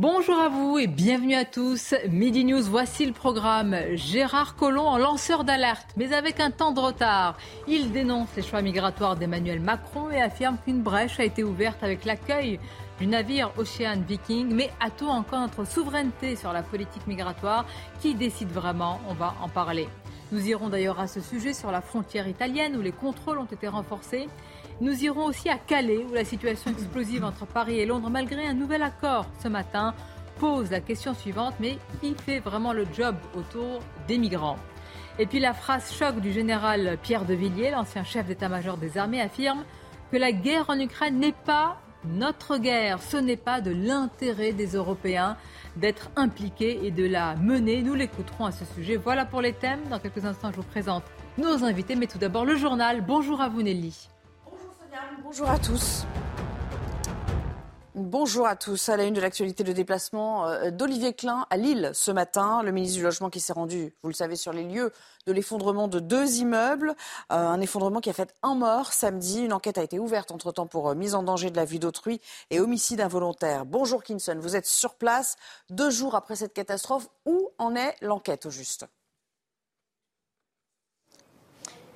Bonjour à vous et bienvenue à tous. Midi News, voici le programme. Gérard Collomb en lanceur d'alerte, mais avec un temps de retard. Il dénonce les choix migratoires d'Emmanuel Macron et affirme qu'une brèche a été ouverte avec l'accueil du navire Ocean Viking. Mais a-t-on encore notre souveraineté sur la politique migratoire Qui décide vraiment? On va en parler. Nous irons d'ailleurs à ce sujet sur la frontière italienne où les contrôles ont été renforcés. Nous irons aussi à Calais, où la situation explosive entre Paris et Londres, malgré un nouvel accord ce matin, pose la question suivante, mais qui fait vraiment le job autour des migrants? Et puis la phrase choc du général Pierre de Villiers, l'ancien chef d'état-major des armées, affirme que la guerre en Ukraine n'est pas notre guerre, ce n'est pas de l'intérêt des Européens d'être impliqués et de la mener. Nous l'écouterons à ce sujet. Voilà pour les thèmes. Dans quelques instants, je vous présente nos invités, mais tout d'abord le journal. Bonjour à vous Nelly. Bonjour à tous. Bonjour à tous. À la une de l'actualité, de déplacement euh, d'Olivier Klein à Lille ce matin. Le ministre du Logement qui s'est rendu, vous le savez, sur les lieux de l'effondrement de deux immeubles. Euh, un effondrement qui a fait un mort samedi. Une enquête a été ouverte entre-temps pour euh, mise en danger de la vie d'autrui et homicide involontaire. Bonjour Kinson, vous êtes sur place deux jours après cette catastrophe. Où en est l'enquête au juste?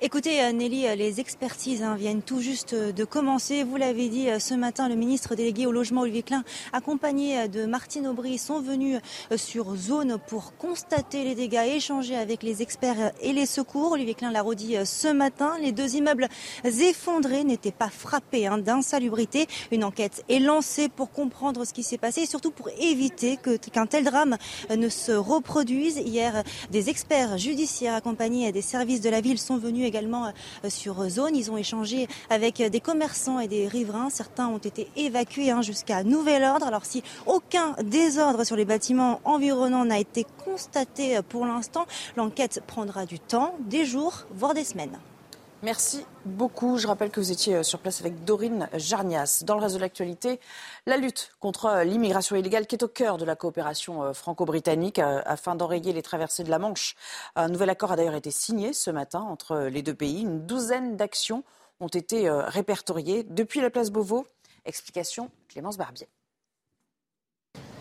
Écoutez, euh, Nelly, euh, les expertises hein, viennent tout juste euh, de commencer. Vous l'avez dit ce matin, le ministre délégué au logement, Olivier Klein, accompagné de Martine Aubry, sont venus sur zone pour constater les dégâts, échanger avec les experts et les secours. Olivier Klein l'a redit ce matin. Les deux immeubles effondrés n'étaient pas frappés hein, d'insalubrité. Une enquête est lancée pour comprendre ce qui s'est passé et surtout pour éviter qu'un tel drame ne se reproduise. Hier, des experts judiciaires accompagnés des services de la ville sont venus euh, sur zone. Ils ont échangé avec des commerçants et des riverains. Certains ont été évacués hein, jusqu'à nouvel ordre. Alors si aucun désordre sur les bâtiments environnants n'a été constaté pour l'instant, l'enquête prendra du temps, des jours, voire des semaines. Merci beaucoup. Je rappelle que vous étiez euh, sur place avec Dorine Jarnias. Dans le reste de l'actualité, la lutte contre euh, l'immigration illégale qui est au cœur de la coopération euh, franco-britannique afin d'enrayer les traversées de la Manche. Un nouvel accord a d'ailleurs été signé ce matin entre les deux pays. Une douzaine d'actions ont été répertoriées depuis la place Beauvau. Explication Clémence Barbier.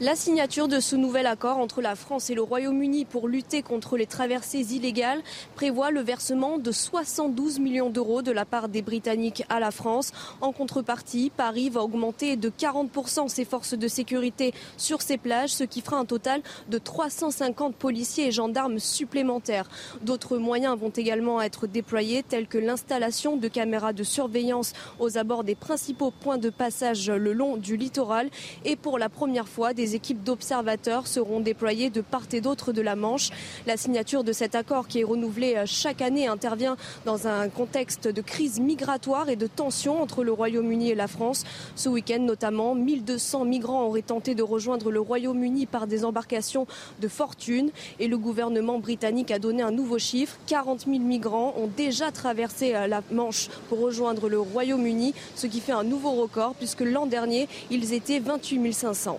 La signature de ce nouvel accord entre la France et le Royaume-Uni pour lutter contre les traversées illégales prévoit le versement de 72 millions d'euros de la part des Britanniques à la France. En contrepartie, Paris va augmenter de 40% ses forces de sécurité sur ces plages, ce qui fera un total de 350 policiers et gendarmes supplémentaires. D'autres moyens vont également être déployés, tels que l'installation de caméras de surveillance aux abords des principaux points de passage le long du littoral. Et pour la première fois, des équipes d'observateurs seront déployées de part et d'autre de la Manche. La signature de cet accord qui est renouvelé euh, chaque année intervient dans un contexte de crise migratoire et de tension entre le Royaume-Uni et la France. Ce week-end notamment, 1200 migrants auraient tenté de rejoindre le Royaume-Uni par des embarcations de fortune et le gouvernement britannique a donné un nouveau chiffre. 40 000 migrants ont déjà traversé euh, la Manche pour rejoindre le Royaume-Uni, ce qui fait un nouveau record puisque l'an dernier, ils étaient 28 500.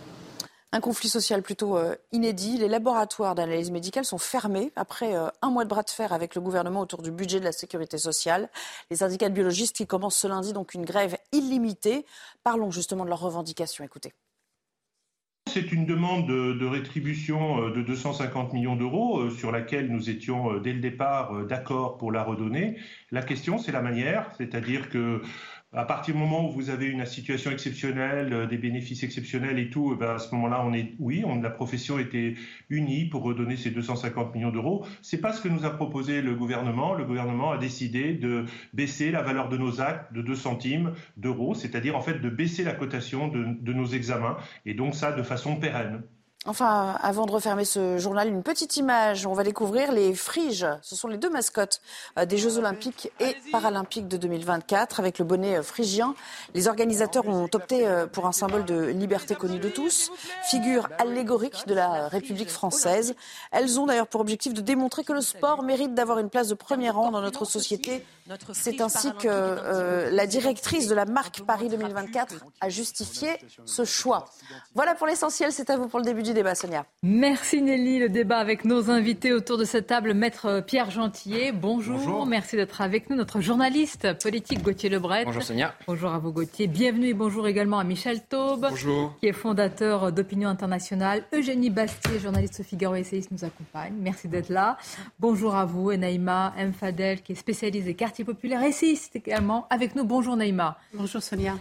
Un conflit social plutôt euh, inédit. Les laboratoires d'analyse médicale sont fermés après euh, un mois de bras de fer avec le gouvernement autour du budget de la sécurité sociale. Les syndicats de biologistes qui commencent ce lundi donc une grève illimitée. Parlons justement de leurs revendications. Écoutez. C'est une demande de, rétribution euh, de 250 millions d'euros sur laquelle nous étions dès le départ d'accord pour la redonner. La question, c'est la manière, c'est-à-dire que à partir du moment où vous avez une situation exceptionnelle, euh, des bénéfices exceptionnels et tout, eh ben, à ce moment-là, on est, oui, la profession était unie pour redonner ces 250 millions d'euros. C'est pas ce que nous a proposé le gouvernement. Le gouvernement a décidé de baisser la valeur de nos actes de 2 centimes d'euros, c'est-à-dire en fait de baisser la cotation de nos examens, et donc ça de façon pérenne. Enfin, avant de refermer ce journal, une petite image. On va découvrir les friges. Ce sont les deux mascottes euh, des Jeux Olympiques et Paralympiques de 2024 avec le bonnet euh, phrygien. Les organisateurs ont opté euh, pour un symbole de liberté connu de tous, figure allégorique de la République française. Elles ont d'ailleurs pour objectif de démontrer que le sport mérite d'avoir une place de premier rang dans notre société. C'est ainsi que la directrice de la marque Paris 2024 a justifié ce choix. Voilà pour l'essentiel. C'est à vous pour le début du débat, Sonia. Merci Nelly. Le débat avec nos invités autour de cette table, Maître Pierre Gentillet. Bonjour. Merci d'être avec nous. Notre journaliste politique Gauthier Lebret. Bonjour Sonia. Bonjour à vous Gauthier. Bienvenue et bonjour également à Michel Taube. Bonjour. Qui est fondateur d'Opinion Internationale. Eugénie Bastier, journaliste au Figaro essayiste, nous accompagne. Merci d'être là. Bonjour à vous et Naïma M. Fadel, qui est spécialiste des quartiers populaires, essayiste également avec nous. Bonjour Naïma. Bonjour Sonia.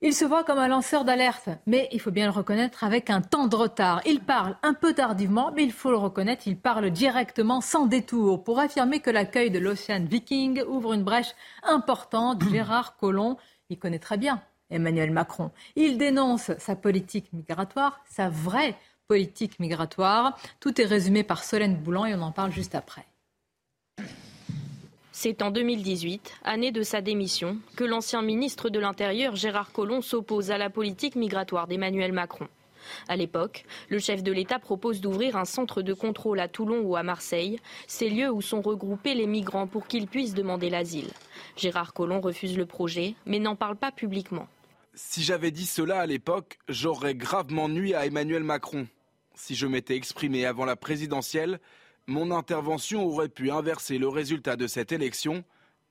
Il se voit comme un lanceur d'alerte, mais il faut bien le reconnaître avec un temps de retard. Il parle un peu tardivement, mais il faut le reconnaître, il parle directement sans détour pour affirmer que l'accueil de l'Ocean Viking ouvre une brèche importante. Gérard Collomb, il connaît très bien Emmanuel Macron. Il dénonce sa politique migratoire, sa vraie politique migratoire. Tout est résumé par Solène Boulan et on en parle juste après. C'est en 2018, année de sa démission, que l'ancien ministre de l'Intérieur Gérard Collomb s'oppose à la politique migratoire d'Emmanuel Macron. À l'époque, le chef de l'État propose d'ouvrir un centre de contrôle à Toulon ou à Marseille, ces lieux où sont regroupés les migrants pour qu'ils puissent demander l'asile. Gérard Collomb refuse le projet, mais n'en parle pas publiquement. Si j'avais dit cela à l'époque, j'aurais gravement nui à Emmanuel Macron. Si je m'étais exprimé avant la présidentielle, mon intervention aurait pu inverser le résultat de cette élection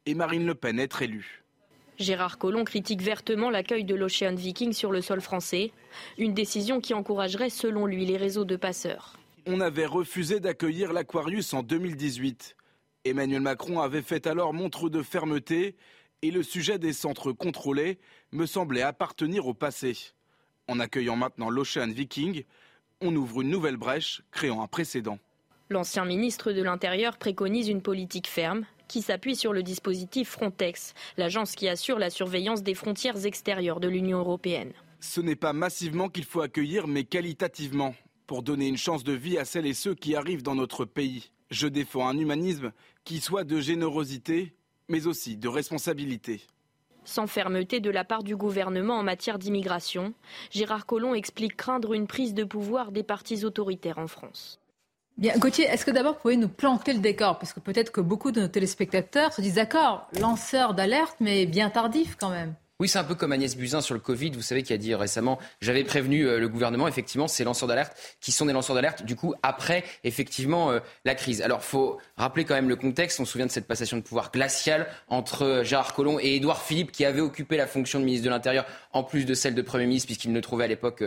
et Marine Le Pen être élue. Gérard Collomb critique vertement l'accueil de l'Ocean Viking sur le sol français, une décision qui encouragerait selon lui les réseaux de passeurs. On avait refusé d'accueillir l'Aquarius en 2018. Emmanuel Macron avait fait alors montre de fermeté et le sujet des centres contrôlés me semblait appartenir au passé. En accueillant maintenant l'Ocean Viking, on ouvre une nouvelle brèche, créant un précédent. L'ancien ministre de l'Intérieur préconise une politique ferme qui s'appuie sur le dispositif Frontex, l'agence qui assure la surveillance des frontières extérieures de l'Union européenne. Ce n'est pas massivement qu'il faut accueillir, mais qualitativement, pour donner une chance de vie à celles et ceux qui arrivent dans notre pays. Je défends un humanisme qui soit de générosité, mais aussi de responsabilité. Sans fermeté de la part du gouvernement en matière d'immigration, Gérard Collomb explique craindre une prise de pouvoir des partis autoritaires en France. Bien, Gauthier, est-ce que d'abord vous pouvez nous planter le décor? Parce que peut-être que beaucoup de nos téléspectateurs se disent d'accord, lanceur d'alerte, mais bien tardif quand même. Oui, c'est un peu comme Agnès Buzyn sur le Covid, vous savez, qui a dit récemment, j'avais prévenu euh, le gouvernement, effectivement, ces lanceurs d'alerte, qui sont des lanceurs d'alerte, du coup, après, effectivement, euh, la crise. Alors, faut rappeler quand même le contexte. On se souvient de cette passation de pouvoir glaciale entre euh, Gérard Collomb et Édouard Philippe, qui avait occupé la fonction de ministre de l'Intérieur, en plus de celle de Premier ministre, puisqu'il ne trouvait à l'époque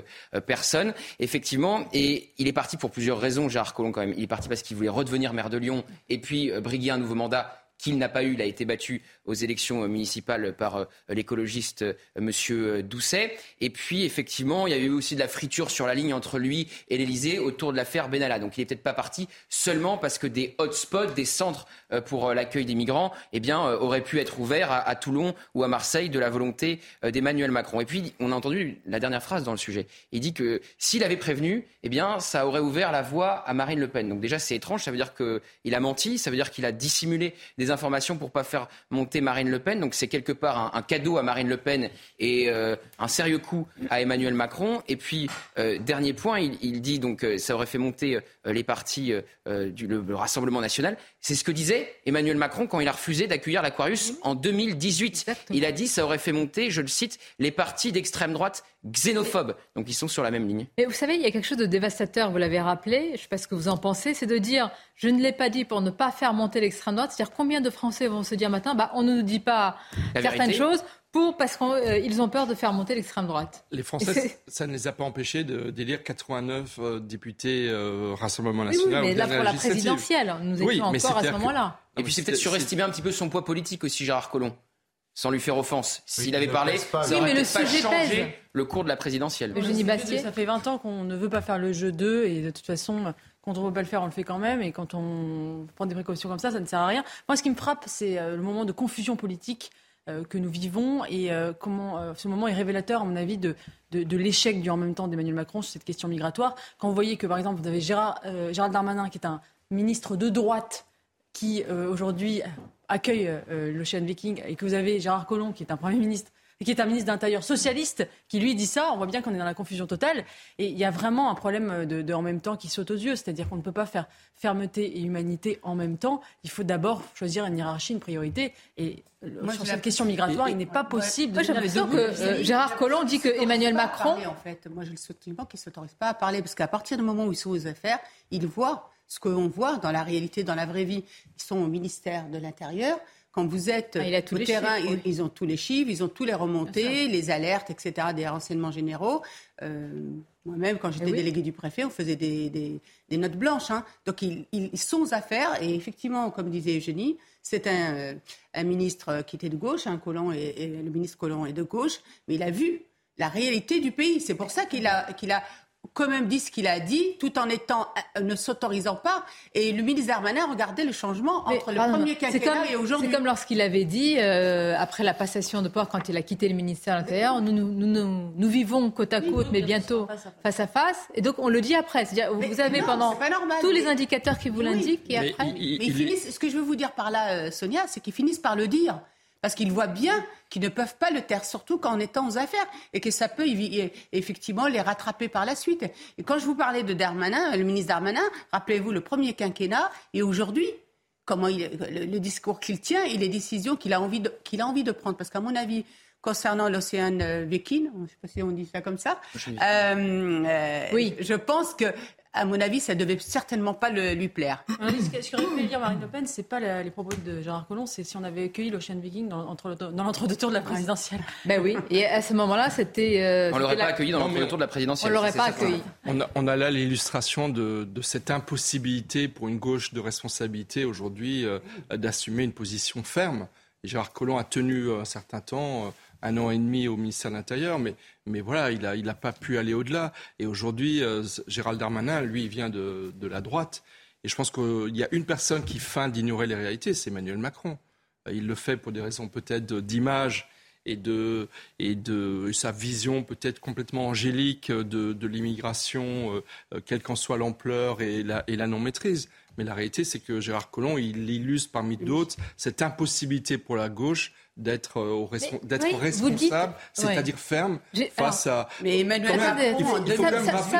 personne, effectivement. Et il est parti pour plusieurs raisons, Gérard Collomb, quand même. Il est parti parce qu'il voulait redevenir maire de Lyon et puis briguer un nouveau mandat qu'il n'a pas eu. Il a été battu aux élections municipales par euh, l'écologiste euh, Monsieur Doucet. Et puis, effectivement, il y a eu aussi de la friture sur la ligne entre lui et l'Elysée autour de l'affaire Benalla. Donc, il n'est peut-être pas parti seulement parce que des hotspots, des centres euh, pour l'accueil des migrants, eh bien, auraient pu être ouverts à, Toulon ou à Marseille de la volonté d'Emmanuel Macron. Et puis, on a entendu la dernière phrase dans le sujet. Il dit que s'il avait prévenu, eh bien, ça aurait ouvert la voie à Marine Le Pen. Donc, déjà, c'est étrange. Ça veut dire qu'il a menti. Ça veut dire qu'il a dissimulé des informations pour pas faire monter Marine Le Pen. Donc c'est quelque part un, cadeau à Marine Le Pen et euh, un sérieux coup à Emmanuel Macron. Et puis, euh, dernier point, il, dit donc euh, ça aurait fait monter les partis du le, Rassemblement national. C'est ce que disait Emmanuel Macron quand il a refusé d'accueillir l'Aquarius en 2018. Il a dit ça aurait fait monter, je le cite, les partis d'extrême droite xénophobes. Donc ils sont sur la même ligne. Mais vous savez, il y a quelque chose de dévastateur, vous l'avez rappelé, je ne sais pas ce que vous en pensez, c'est de dire je ne l'ai pas dit pour ne pas faire monter l'extrême droite. C'est-à-dire combien de Français vont se dire matin bah, on ne nous dit pas certaines choses pour, parce qu'ils euh, ont peur de faire monter l'extrême droite. Les Français, ça ne les a pas empêchés d'élire 89 euh, députés euh, Rassemblement National. Oui, mais là, pour la présidentielle, nous étions encore à ce moment-là. Et puis c'est peut-être surestimer un petit peu son poids politique aussi, Gérard Collomb sans lui faire offense. S'il avait parlé, ça aurait mais le pas changé le cours de la présidentielle. Eugénie Bastier. Ça fait 20 ans qu'on ne veut pas faire le jeu 2 et de toute façon, quand on ne veut pas le faire, on le fait quand même. Et quand on prend des précautions comme ça, ça ne sert à rien. Moi, ce qui me frappe, c'est le moment de confusion politique que nous vivons et comment ce moment est révélateur, à mon avis, de, de, l'échec du en même temps d'Emmanuel Macron sur cette question migratoire. Quand vous voyez que, par exemple, vous avez Gérard, Gérald Darmanin, qui est un ministre de droite, qui aujourd'hui accueille l'Ocean Viking, et que vous avez Gérard Collomb, qui est un Premier ministre qui est un ministre d'Intérieur socialiste, qui lui dit ça, on voit bien qu'on est dans la confusion totale. Et il y a vraiment un problème de, en même temps qui saute aux yeux, c'est-à-dire qu'on ne peut pas faire fermeté et humanité en même temps. Il faut d'abord choisir une hiérarchie, une priorité. Et sur cette question migratoire, il n'est pas possible de. J'ai l'impression que euh, Gérard Collomb dit que Emmanuel Macron. en fait, moi je le soutiens qu'il ne s'autorise pas à parler, parce qu'à partir du moment où ils sont aux affaires, ils voient ce qu'on voit dans la réalité, dans la vraie vie. Ils sont au ministère de l'Intérieur. Quand vous êtes ah, au terrain, ils, ont tous les chiffres, ils ont tous les remontées, les alertes, etc., des renseignements généraux. Euh, moi-même, quand j'étais eh délégué du préfet, on faisait des, notes blanches. Hein. Donc, ils, sont aux affaires. Et effectivement, comme disait Eugénie, c'est un, euh, un, ministre qui était de gauche, un hein, et, le ministre Collomb est de gauche, mais il a vu la réalité du pays. C'est pour ça qu'il a, qu'il a quand même dit ce qu'il a dit, tout en étant euh, ne s'autorisant pas. Et le ministre Darmanin regardait le changement entre le premier quinquennat et aujourd'hui. C'est comme lorsqu'il avait dit, euh, après la passation de pouvoir, quand il a quitté le ministère de l'Intérieur, nous nous, nous, vivons côte à côte, mais bientôt face à face. Et donc on le dit après. Vous avez pendant tous les indicateurs qui vous l'indiquent et après. ce que je veux vous dire par là, euh, Sonia, c'est qu'ils finissent par le dire. Parce qu'ils voient bien qu'ils ne peuvent pas le taire, surtout qu'en étant aux affaires, et que ça peut effectivement les rattraper par la suite. Et quand je vous parlais de Darmanin, le ministre Darmanin, rappelez-vous le premier quinquennat, et aujourd'hui, comment il, le, discours qu'il tient et les décisions qu'il a, envie de, qu'il a envie de prendre. Parce qu'à mon avis, concernant l'océan Viking, je ne sais pas si on dit ça comme ça, euh, euh, oui. je pense que à mon avis, ça ne devait certainement pas lui plaire. ce qu'aurait pu dire Marine Le Pen, c'est pas les propos de Gérard Collomb, c'est si on avait accueilli l'Ocean Viking dans, dans l'entre-deux tours de la présidentielle. Ben oui, et à ce moment-là, c'était. Euh, on l'aurait pas accueilli dans l'entre-deux tours de la présidentielle. On l'aurait pas accueilli. On a, là l'illustration de, cette impossibilité pour une gauche de responsabilité aujourd'hui euh, d'assumer une position ferme. Gérard Collomb a tenu un certain temps. Euh, un an et demi au ministère de l'Intérieur, mais, mais voilà, il n'a il pas pu aller au-delà. Et aujourd'hui, euh, Gérald Darmanin, lui, vient de, de, la droite. Et je pense qu'il y a une personne qui feint d'ignorer les réalités, c'est Emmanuel Macron. Euh, il le fait pour des raisons peut-être d'image et de, et de sa vision peut-être complètement angélique de, de l'immigration, euh, quelle qu'en soit l'ampleur et la, et la non-maîtrise. Mais la réalité, c'est que Gérard Collomb, il illustre parmi d'autres cette impossibilité pour la gauche d'être euh, responsable, c'est-à-dire ferme face à. Mais Emmanuel, ça,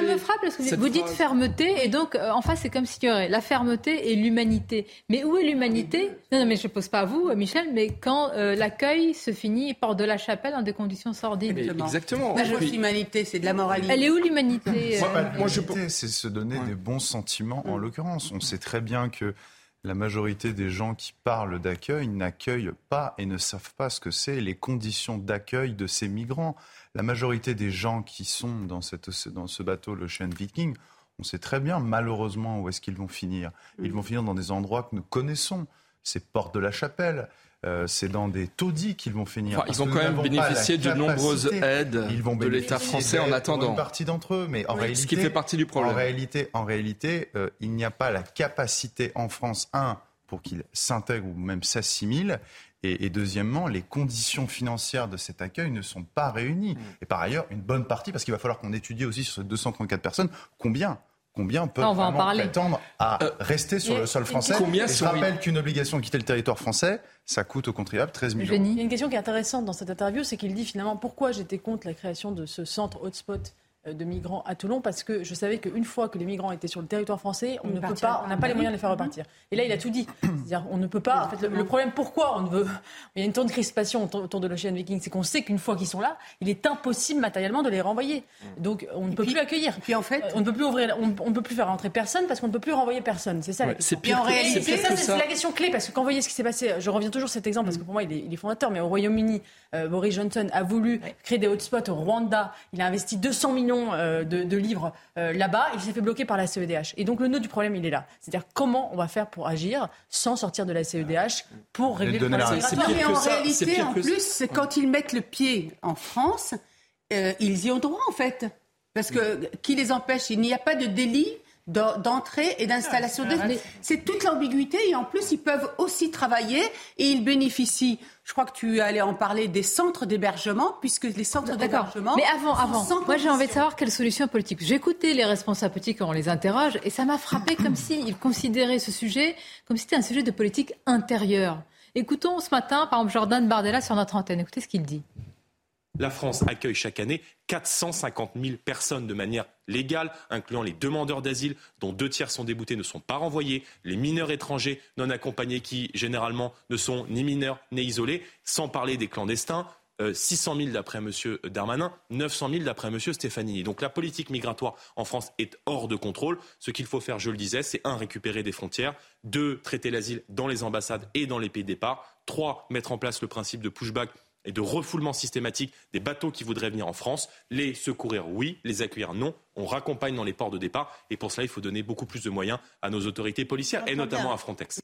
me frappe parce que vous dites fermeté et donc euh, en face c'est comme s'il y aurait la fermeté et l'humanité. Mais où est l'humanité? Non, non, mais je ne pose pas à vous, Michel, mais quand euh, l'accueil se finit porte de la chapelle dans des conditions sordides. exactement. L'humanité, c'est de la moralité. Elle est où l'humanité? Moi, je... c'est se donner des bons sentiments. En l'occurrence, on sait très bien que la majorité des gens qui parlent d'accueil n'accueillent pas et ne savent pas ce que c'est les conditions d'accueil de ces migrants. La majorité des gens qui sont dans, dans ce bateau, le Chêne Viking, on sait très bien malheureusement où est-ce qu'ils vont finir. Ils vont finir dans des endroits que nous connaissons. C'est Porte de la Chapelle, euh, c'est dans des taudis qu'ils vont finir. ils ont quand même bénéficié de nombreuses aides de l'État français en attendant. Une partie d'entre eux, mais en réalité, ce qui fait partie du problème. En réalité, en réalité, euh, il n'y a pas la capacité en France, un, pour qu'ils s'intègrent ou même s'assimilent. Et, deuxièmement, les conditions financières de cet accueil ne sont pas réunies. Mm. Et par ailleurs, une bonne partie, parce qu'il va falloir qu'on étudie aussi sur ces 234 personnes, combien Combien peuvent on vraiment prétendre à euh, rester sur le sol français combien Je rappelle qu'une obligation de quitter le territoire français, ça coûte aux contribuables 13 millions. Il y a une question qui est intéressante dans cette interview, c'est qu'il dit finalement pourquoi j'étais contre la création de ce centre hotspot de migrants à Toulon parce que je savais qu'une fois que les migrants étaient sur le territoire français, on ne peut pas, on n'a pas les moyens de les faire repartir. Et là, il a tout dit. C'est-à-dire, on ne peut pas. En fait, le, problème, pourquoi on ne veut, il y a une tour de crispation autour de l'Ocean Viking, c'est qu'on sait qu'une fois qu'ils sont là, il est impossible matériellement de les renvoyer. Donc, on ne peut plus accueillir. Puis en fait, on ne peut plus ouvrir, on, ne peut plus faire rentrer personne parce qu'on ne peut plus renvoyer personne. C'est ça. c'est pire. en réalité, c'est la question clé parce que quand vous voyez ce qui s'est passé, je reviens toujours à cet exemple parce que pour moi, il est, fondateur. Mais au Royaume-Uni, euh, Boris Johnson a voulu créer des hotspots au Rwanda. Il a investi 200 millions euh, de de livres euh, là-bas. Il s'est fait bloquer par la CEDH. Et donc le nœud du problème, il est là. C'est-à-dire comment on va faire pour agir sans sortir de la CEDH pour régler le problème. mais en réalité, en plus, c'est quand ils mettent le pied en France, euh, ils y ont droit en fait. Parce que qui les empêche? Il n'y a pas de délit d'entrée et d'installation. C'est toute l'ambiguïté et en plus ils peuvent aussi travailler et ils bénéficient. Je crois que tu allais en parler des centres d'hébergement puisque les centres d'hébergement. Mais avant, avant, moi j'ai envie de savoir quelle solution politique. J'ai écouté les responsables politiques quand on les interroge et ça m'a frappé comme s'ils considéraient ce sujet comme si c'était un sujet de politique intérieure. Écoutons ce matin, par exemple, Jordan Bardella sur notre antenne. Écoutez ce qu'il dit. La France accueille chaque année 450 000 personnes de manière légale, incluant les demandeurs d'asile, dont deux tiers sont déboutés, ne sont pas renvoyés, les mineurs étrangers non accompagnés qui, généralement, ne sont ni mineurs ni isolés, sans parler des clandestins. 600 euh, 000 d'après M. Darmanin, 900 000 d'après M. Stefanini. Donc la politique migratoire en France est hors de contrôle. Ce qu'il faut faire, je le disais, c'est un, récupérer des frontières, deux, traiter l'asile dans les ambassades et dans les pays de départ, trois, mettre en place le principe de pushback et de refoulement systématique des bateaux qui voudraient venir en France. Les secourir, oui, les accueillir, non. On raccompagne dans les ports de départ et pour cela, il faut donner beaucoup plus de moyens à nos autorités policières et notamment à Frontex.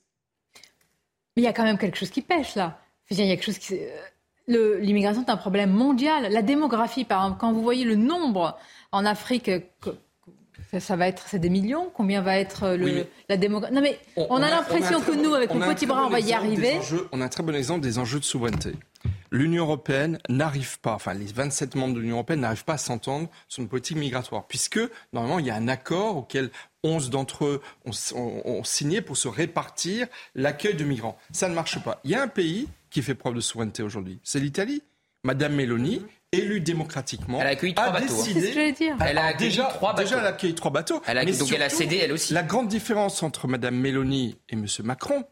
Mais il y a quand même quelque chose qui pêche là. Il y a quelque chose qui. Euh, l'immigration est un problème mondial. La démographie, par exemple, quand vous voyez le nombre en Afrique ça, va être, c'est des millions. Combien va être le, la démographie Non mais on, a, l'impression que nous, avec nos petits bras, on va y arriver. on a un très bon exemple des enjeux de souveraineté l'Union européenne n'arrive pas, enfin les 27 membres de l'Union européenne n'arrivent pas à s'entendre sur une politique migratoire, puisque normalement il y a un accord auquel 11 d'entre eux ont, signé pour se répartir l'accueil de migrants. Ça ne marche pas. Il y a un pays qui fait preuve de souveraineté aujourd'hui, c'est l'Italie. Madame Meloni, élue démocratiquement, elle a accueilli trois bateaux. Elle a accueilli déjà, trois bateaux. Déjà, elle a accueilli trois bateaux. Elle a, donc elle a cédé elle aussi. La grande différence entre Madame Meloni et Monsieur Macron,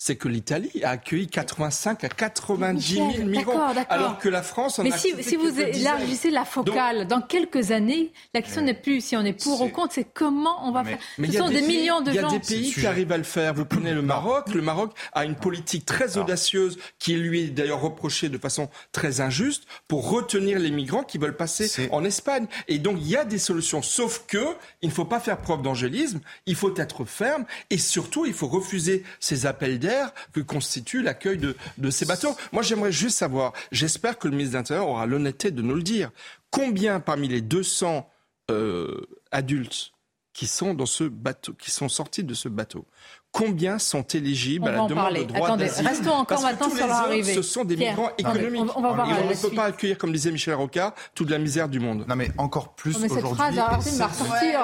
c'est que l'Italie a accueilli 85 à 90 000 migrants, alors que la France en Mais a si, si vous élargissez la focale, dans quelques années, la question n'est plus si on est pour ou contre, c'est comment on va faire. Ce sont des, millions de gens. Il y a des pays qui arrivent à le faire. Vous prenez le Maroc. Le Maroc a une politique très audacieuse qui lui est d'ailleurs reprochée de façon très injuste pour retenir les migrants qui veulent passer en Espagne. Et donc il y a des solutions, sauf que il ne faut pas faire preuve d'angélisme. Il faut être ferme et surtout il faut refuser ces appels d'air que constitue l'accueil de, ces bateaux. Moi, j'aimerais juste savoir, j'espère que le ministre de l'Intérieur aura l'honnêteté de nous le dire, combien parmi les 200 euh, adultes qui sont dans ce bateau, qui sont sortis de ce bateau, combien sont éligibles à la demande de droit d'asile Restons encore maintenant sur leur arrivée. Ce sont des migrants économiques. On, ne peut pas accueillir, comme disait Michel Rocard, toute la misère du monde. Non mais encore plus aujourd'hui. Cette phrase, va ressortir.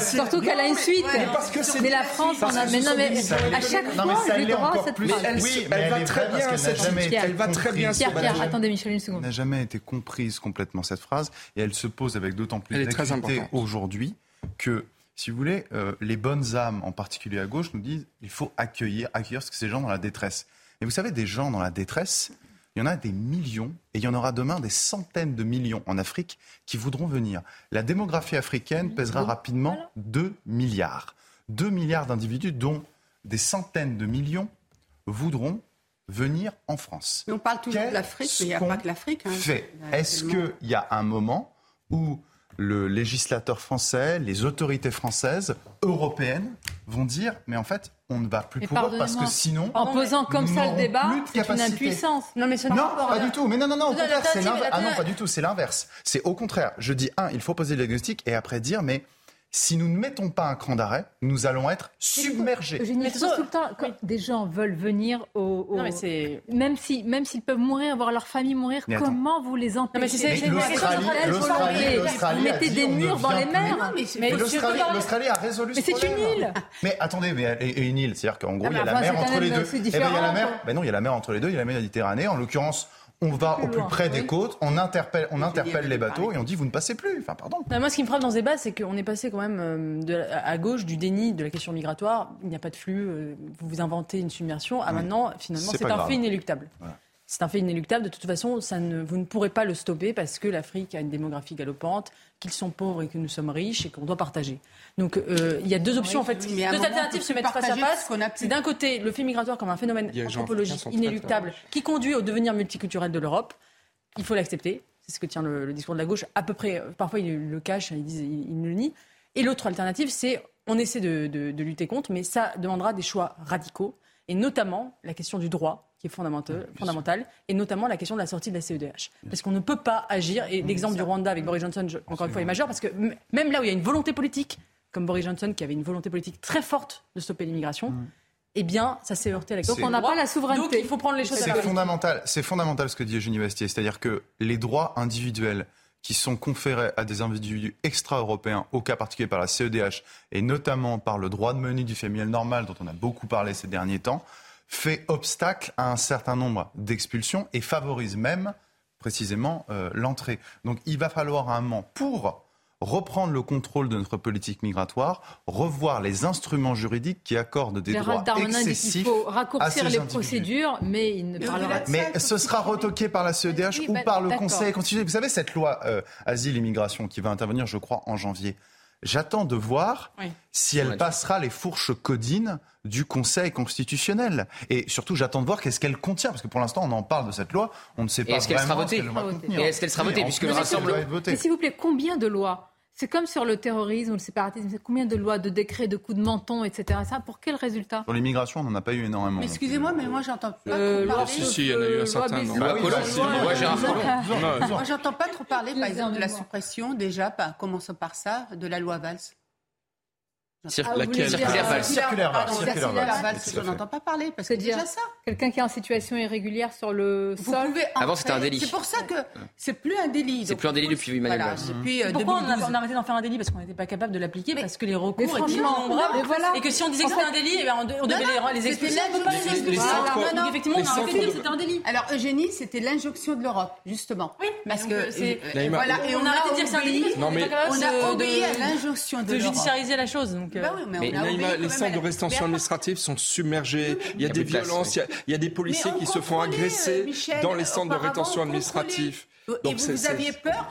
Surtout qu'elle a une suite. Mais, parce que c'est la France, on a. Mais non, mais à chaque fois, j'ai droit à cette phrase. Oui, elle va très bien cette Elle va très bien. Pierre, attendez, Michel, une seconde. Elle n'a jamais été comprise complètement cette phrase, et elle se pose avec d'autant plus d'acuité aujourd'hui que si vous voulez, euh, les bonnes âmes, en particulier à gauche, nous disent qu'il faut accueillir, accueillir ces gens dans la détresse. Mais vous savez, des gens dans la détresse, il y en a des millions, et il y en aura demain des centaines de millions en Afrique qui voudront venir. La démographie africaine pèsera rapidement 2 milliards. 2 milliards d'individus, dont des centaines de millions voudront venir en France. on parle toujours de l'Afrique, mais il n'y a pas que l'Afrique. Hein. Est-ce qu'il y a un moment où le législateur français, les autorités françaises, européennes, vont dire mais en fait, on ne va plus pouvoir parce que sinon. En posant comme ça le débat, c'est une impuissance. Non, mais non pas du tout. Mais non, non, non, au contraire, c'est l'inverse. Ah non, pas du tout, c'est l'inverse. C'est au contraire. Je dis, un, il faut poser le diagnostic et après dire, mais si nous ne mettons pas un cran d'arrêt, nous allons être submergés. Mais tout le temps, quand des gens veulent venir au, même si même s'ils peuvent mourir, voir leur famille mourir, comment vous les empêchez Vous mettez des murs dans les mers. Mais l'Australie a résolu ce problème. Mais c'est une île. Mais attendez, mais une île, c'est-à-dire qu'en gros, il y a la mer entre les deux. Eh ben, il y a la mer. Ben non, il y a la mer entre les deux. Il y a la Méditerranée. En l'occurrence on va au plus près des côtes, on interpelle, on interpelle les bateaux et on dit vous ne passez plus. Enfin, pardon. moi, ce qui me frappe dans ce débat, c'est qu'on est passé quand même euh, à gauche du déni de la question migratoire. Il n'y a pas de flux, euh, vous vous inventez une submersion. À maintenant, finalement, c'est un fait inéluctable. C'est un fait inéluctable. De toute façon, ça ne, vous ne pourrez pas le stopper parce que l'Afrique a une démographie galopante, qu'ils sont pauvres et que nous sommes riches et qu'on doit partager. Donc euh, il y a deux options en fait, deux alternatives se mettre face à face. C'est d'un côté le fait migratoire comme un phénomène anthropologique inéluctable qui conduit au devenir multiculturel de l'Europe. Il faut l'accepter. C'est ce que tient le, discours de la gauche. À peu près, parfois ils le cachent, ils disent, ils, le nient. Et l'autre alternative, c'est on essaie de, de lutter contre, mais ça demandera des choix radicaux et notamment la question du droit qui est fondamentale, et notamment la question de la sortie de la CEDH. Parce qu'on ne peut pas agir, et l'exemple du Rwanda avec Boris Johnson, encore une fois, est majeur, parce que même là où il y a une volonté politique, comme Boris Johnson, qui avait une volonté politique très forte de stopper l'immigration. Mm. Eh bien, ça s'est heurté avec Donc on n'a pas la souveraineté. Donc il faut prendre les choses C'est fondamental, c'est fondamental ce que dit Eugénie Bastier, c'est-à-dire que les droits individuels qui sont conférés à des individus extra-européens, au cas particulier par la CEDH, et notamment par le droit de menu du familial normal, dont on a beaucoup parlé ces derniers temps, fait obstacle à un certain nombre d'expulsions et favorise même précisément euh, l'entrée. Donc il va falloir un moment pour reprendre le contrôle de notre politique migratoire, revoir les instruments juridiques qui accordent des droits excessifs. Il faut raccourcir les procédures, mais il ne parlera pas. Mais ce sera retoqué par la CEDH ou bah, par le Conseil constitutionnel. Vous savez, cette loi euh, asile-immigration qui va intervenir, je crois, en janvier. J'attends de voir si elle passera les fourches codines du Conseil constitutionnel. Et surtout, j'attends de voir qu'est-ce qu'elle contient, parce que pour l'instant, on en parle de cette loi, on ne sait pas est-ce qu'elle sera votée Et est-ce qu'elle sera votée, puisque le Rassemblement... S'il vous plaît, combien de lois c'est comme sur le terrorisme ou le séparatisme. Combien de lois, de décrets, de coups de menton, etc. Ça, pour quel résultat? Sur l'immigration, on n'en a pas eu énormément. Excusez-moi, mais moi, j'entends pas euh, trop parler. Si, si, il y en a eu un certain nombre. Moi, j'entends pas trop parler, par exemple, de la suppression, déjà, commençons par ça, de la loi Valls. Circulaire, Valls. Circulaire Valls. Je n'entends pas parler parce que c'est déjà ça. Quelqu'un qui est en situation irrégulière sur le sol. Avant, c'était un délit. C'est pour ça que c'est plus un délit. C'est plus un délit depuis Emmanuel Valls. Euh, Pourquoi on a, arrêté d'en faire un délit Parce qu'on n'était pas capable de l'appliquer, parce que les recours étaient nombreux. Et que si on disait que c'était un délit, eh on devait les expulser. Effectivement, on a arrêté de dire que c'était un délit. Alors, Eugénie, c'était l'injonction de l'Europe, justement. Oui, parce que c'est. Voilà, et on a arrêté de dire que c'est un délit. On a obéi à l'injonction de l'Europe. De judiciariser la chose. Bah mais, les centres de rétention administrative sont submergés. Il y a des violences, il y a des policiers qui se font agresser dans les centres de rétention administrative. Donc vous, aviez peur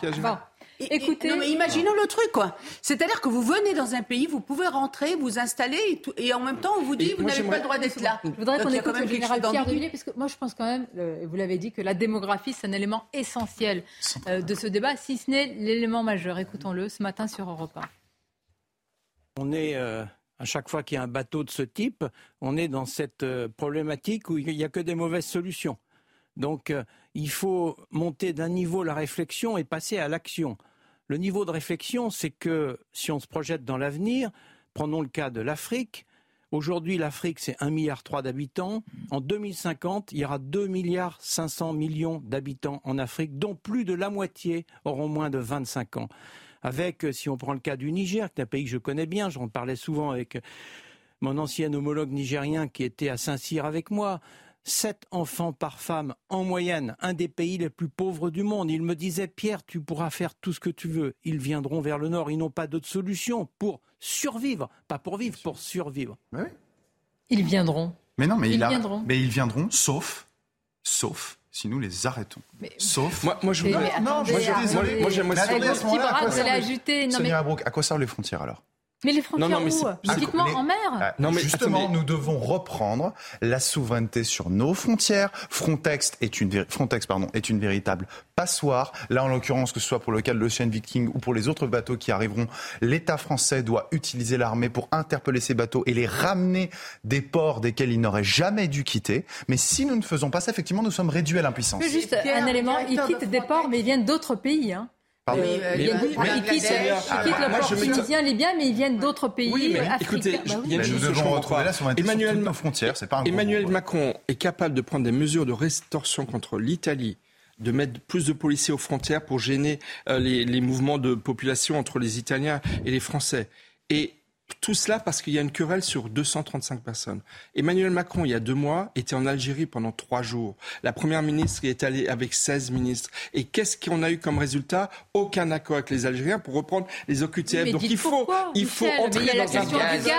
Écoutez, mais imaginons le truc, quoi. C'est-à-dire que vous venez dans un pays, vous pouvez rentrer, vous installer, et, en même temps, on vous dit, vous n'avez pas le droit d'être là. Je voudrais qu'on écoute le général Pierre Duvillier, parce que moi, je pense quand même, vous l'avez dit, que la démographie, c'est un élément essentiel euh, de ce débat, si ce n'est l'élément majeur. Écoutons-le ce matin sur Europe 1. On est euh, à chaque fois qu'il y a un bateau de ce type, on est dans cette euh, problématique où il n'y a que des mauvaises solutions. Donc euh, il faut monter d'un niveau la réflexion et passer à l'action. Le niveau de réflexion, c'est que si on se projette dans l'avenir, prenons le cas de l'Afrique. Aujourd'hui, l'Afrique, c'est 1,3 milliard d'habitants. En 2050, il y aura 2 milliards 500 millions d'habitants en Afrique, dont plus de la moitié auront moins de 25 ans avec, euh, si on prend le cas du Niger, qui est un pays que je connais bien, j'en parlais souvent avec mon ancien homologue nigérien qui était à Saint-Cyr avec moi, sept enfants par femme en moyenne, un des pays les plus pauvres du monde. Il me disait, Pierre, tu pourras faire tout ce que tu veux. Ils viendront vers le nord, ils n'ont pas d'autre solution pour survivre, pas pour vivre, pour survivre. Ils viendront. Mais non, mais ils, viendront. Mais ils viendront, sauf, sauf si nous les arrêtons. Sauf. Moi, moi je voudrais. Non, moi, je, désolé. Moi, j'aimerais à quoi servent les frontières alors? Mais les frontières non, non, mais Uniquement en mer? Ah, Non, mais justement, nous devons reprendre la souveraineté sur nos frontières. Frontex est une, Frontex, pardon, est une véritable passoire. Là, en l'occurrence, que ce soit pour le cas de l'Ocean Viking ou pour les autres bateaux qui arriveront, l'État français doit utiliser l'armée pour interpeller ces bateaux et les ramener des ports desquels ils n'auraient jamais dû quitter. Mais si nous ne faisons pas ça, effectivement, nous sommes réduits à l'impuissance. Juste un élément, ils quittent des ports, mais ils viennent d'autres pays. Hein. Oui, mais, ils quittent, le port tunisien, libyen, mais ils viennent d'autres pays oui, mais, Écoutez, bah il y a une chose retrouver la Emmanuel, sur nos frontières, c'est pas un Emmanuel Macron est capable de prendre des mesures de rétorsion contre l'Italie de mettre plus de policiers aux frontières pour gêner euh, les, les mouvements de population entre les Italiens et les Français. Et tout cela parce qu'il y a une querelle sur 235 personnes. Emmanuel Macron, il y a deux mois, était en Algérie pendant trois jours. La première ministre y est allée avec 16 ministres. Et qu'est-ce qu'on a eu comme résultat? Aucun accord avec les Algériens pour reprendre les OQTF. Donc il faut, il faut entrer dans un gaz.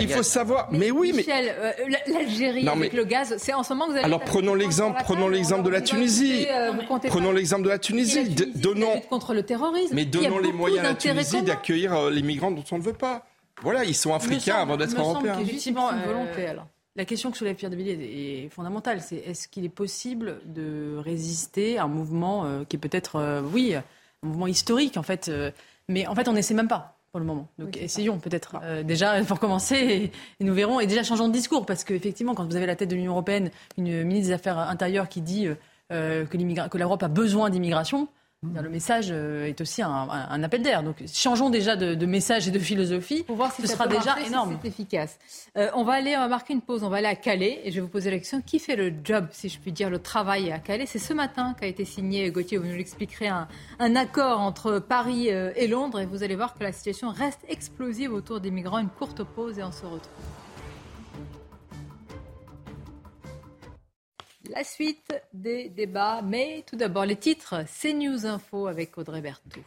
il faut savoir. Mais, oui, mais euh, l'Algérie avec le gaz, c'est en ce moment que vous allez. Alors prenons l'exemple, prenons l'exemple de la Tunisie. Euh, prenons l'exemple de la Tunisie. Donnons contre le terrorisme. Mais donnons les moyens à la Tunisie d'accueillir euh, les migrants dont on ne veut pas. Voilà, ils sont africains avant d'être européens. Effectivement, alors. La question que soulève Pierre de Villiers est fondamentale. C'est est-ce qu'il est possible de résister à un mouvement euh, qui est peut-être, euh, oui, un mouvement historique en fait, euh, mais en fait on n'essaie même pas pour le moment. Donc essayons peut-être déjà pour commencer et, nous verrons. Et déjà changeons de discours parce qu'effectivement, quand vous avez la tête de l'Union européenne, une ministre des Affaires intérieures qui dit que l'Europe a besoin d'immigration, Le message euh, est aussi un, appel d'air. Donc changeons déjà de, message et de philosophie. Pour voir si ce sera déjà énorme. c'est efficace. Euh, on va aller, on va marquer une pause. On va aller à Calais et je vais vous poser la question qui fait le job, si je puis dire, le travail à Calais? C'est ce matin qu'a été signé, Gauthier, vous nous l'expliquerez, un, un, accord entre Paris euh, et Londres et vous allez voir que la situation reste explosive autour des migrants. Une courte pause et on se retrouve. La suite des débats. Mais tout d'abord, les titres, c'est News Info avec Audrey Berthoud.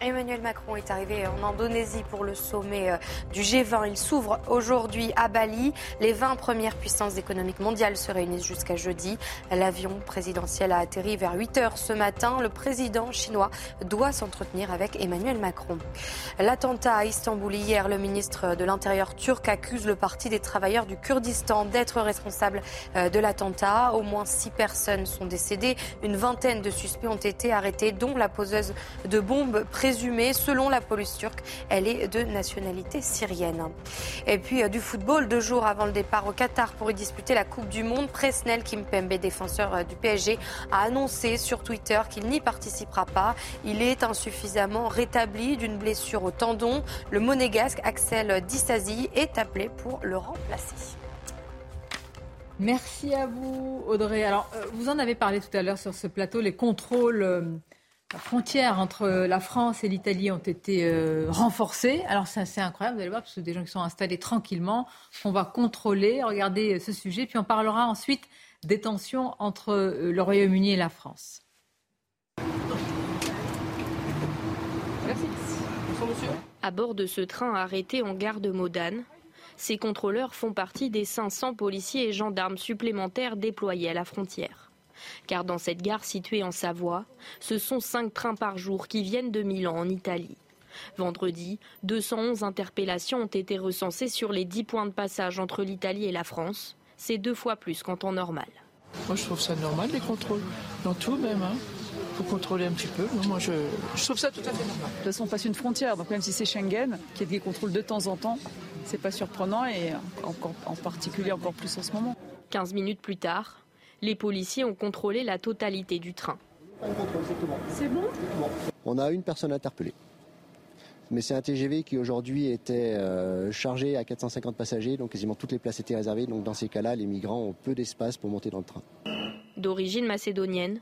Emmanuel Macron est arrivé en Indonésie pour le sommet euh, du G20. Il s'ouvre aujourd'hui à Bali. Les 20 premières puissances économiques mondiales se réunissent jusqu'à jeudi. L'avion présidentiel a atterri vers 8 heures ce matin. Le président chinois doit s'entretenir avec Emmanuel Macron. L'attentat à Istanbul hier, le ministre de l'Intérieur turc accuse le Parti des travailleurs du Kurdistan d'être responsable euh, de l'attentat. Au moins 6 personnes sont décédées. Une vingtaine de suspects ont été arrêtés, dont la poseuse de bombes présumée Selon la police turque, elle est de nationalité syrienne. Et puis euh, du football, deux jours avant le départ au Qatar pour y disputer la Coupe du Monde, Presnel Kimpembe, défenseur euh, du PSG, a annoncé sur Twitter qu'il n'y participera pas. Il est insuffisamment rétabli d'une blessure au tendon. Le monégasque Axel Dissasi est appelé pour le remplacer. Merci à vous, Audrey. Alors, euh, vous en avez parlé tout à l'heure sur ce plateau, les contrôles la frontière entre la France et l'Italie ont été euh, renforcées. Alors c'est assez incroyable, vous allez voir, parce que des gens qui sont installés tranquillement, on va contrôler, regarder euh, ce sujet, puis on parlera ensuite des tensions entre euh, le Royaume-Uni et la France. Merci. À bord de ce train arrêté en gare de Modane, ces contrôleurs font partie des 500 policiers et gendarmes supplémentaires déployés à la frontière. Car dans cette gare située en Savoie, ce sont 5 trains par jour qui viennent de Milan en Italie. Vendredi, 211 interpellations ont été recensées sur les 10 points de passage entre l'Italie et la France. C'est deux fois plus qu'en temps normal. Moi, je trouve ça normal, les contrôles. Dans tout, même. Hein. faut contrôler un petit peu. Moi, je, trouve ça tout à fait normal. De toute façon, on passe une frontière. Donc, même si c'est Schengen, qui a des contrôles de temps en temps, c'est pas surprenant et en particulier encore plus en ce moment. 15 minutes plus tard, les policiers ont contrôlé la totalité du train. C'est bon On a une personne interpellée. Mais c'est un TGV qui aujourd'hui était euh, chargé à 450 passagers, donc quasiment toutes les places étaient réservées. Donc dans ces cas-là, les migrants ont peu d'espace pour monter dans le train. D'origine macédonienne,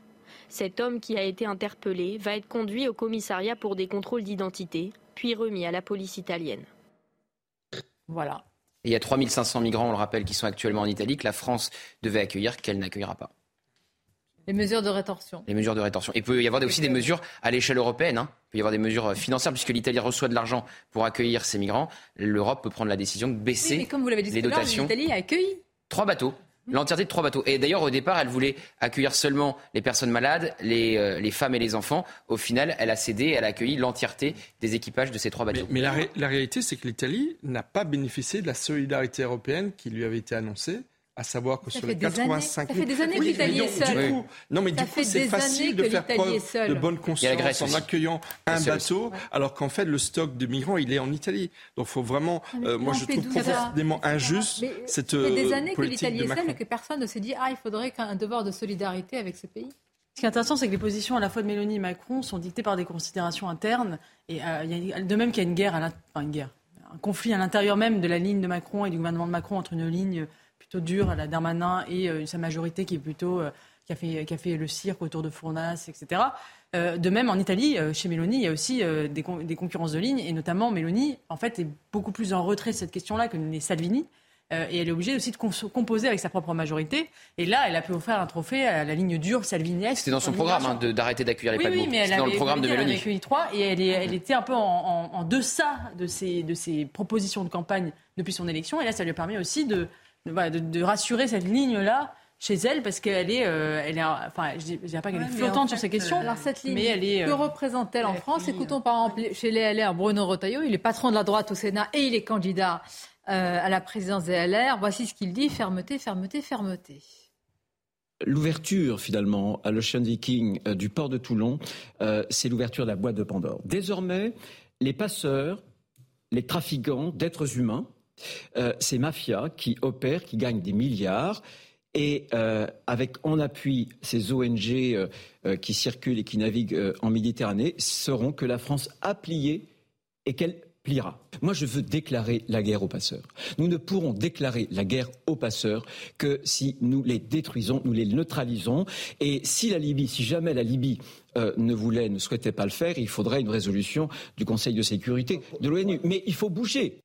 cet homme qui a été interpellé va être conduit au commissariat pour des contrôles d'identité, puis remis à la police italienne. Voilà il y a 3500 migrants, on le rappelle, qui sont actuellement en Italie, que la France devait accueillir, qu'elle n'accueillera pas. Les mesures de rétorsion. Les mesures de rétorsion. Et il peut y avoir aussi des mesures à l'échelle européenne. Hein. Il peut y avoir des mesures euh, financières, puisque l'Italie reçoit de l'argent pour accueillir ces migrants. L'Europe peut prendre la décision de baisser mais comme vous l'avez dit les dotations. L'Italie a accueilli. Trois bateaux. L'entièreté de trois bateaux. Et d'ailleurs, au départ, elle voulait accueillir seulement les personnes malades, les, euh, les, femmes et les enfants. Au final, elle a cédé, elle a accueilli l'entièreté des équipages de ces trois bateaux. Mais, la réalité, c'est que l'Italie n'a pas bénéficié de la solidarité européenne qui lui avait été annoncée à savoir que sur les 85 000... Ça fait des années que l'Italie est seule. non, mais du coup, c'est facile de faire preuve de bonne conscience en accueillant un bateau, alors qu'en fait, le stock de migrants, il est en Italie. Donc, il faut vraiment... Euh, moi, je trouve profondément injuste cette Ça fait des euh, années que l'Italie est seule et que personne ne se dit « Ah, il faudrait qu'un devoir de solidarité avec ce pays ». Ce qui est intéressant, c'est que les positions à la fois de Mélanie et Macron sont dictées par des considérations internes. Et euh, il y a, de même qu'il y a une guerre, à enfin une guerre, un conflit à l'intérieur même de la ligne de Macron et du gouvernement de Macron entre une ligne plutôt dur à la Darmanin et euh, sa majorité qui est plutôt euh, qui a fait qui a fait le cirque autour de Fournas, etc. Euh, de même, en Italie, chez Meloni, il y a aussi des, des, concurrences de ligne, et notamment Meloni, en fait, est beaucoup plus en retrait de cette question-là que les Salvini. et elle est obligée aussi de composer avec sa propre majorité. Et là, elle a pu offrir un trophée à la ligne dure salvini C'était dans son programme hein, d'arrêter d'accueillir les paquebots. Oui, mais elle dans le programme de Mélanie. Elle trois et elle, elle, était un peu en, en, deçà de ses, de ses propositions de campagne depuis son élection. Et là, ça lui a permis aussi de, de, rassurer cette ligne-là chez elle parce qu'elle est, euh, elle est, enfin, je ne dirais pas qu'elle est flottante sur ces questions. Alors cette ligne, mais elle est, que euh, représente-t-elle en France? Écoutons par exemple chez les LR Bruno Retailleau, il est patron de la droite au Sénat et il est candidat euh, à la présidence des LR. Voici ce qu'il dit fermeté, fermeté, fermeté. L'ouverture finalement à l'Ocean Viking du port de Toulon, c'est l'ouverture de la boîte de Pandore. Désormais, les passeurs, les trafiquants d'êtres humains, euh, ces mafias qui opèrent, qui gagnent des milliards et euh, avec en appui ces ONG qui circulent et qui naviguent en Méditerranée, sauront que la France a plié et qu'elle pliera. Moi, je veux déclarer la guerre aux passeurs. Nous ne pourrons déclarer la guerre aux passeurs que si nous les détruisons, nous les neutralisons. Et si la Libye, si jamais la Libye euh, ne voulait, ne souhaitait pas le faire, il faudrait une résolution du Conseil de sécurité de l'ONU. Mais il faut bouger.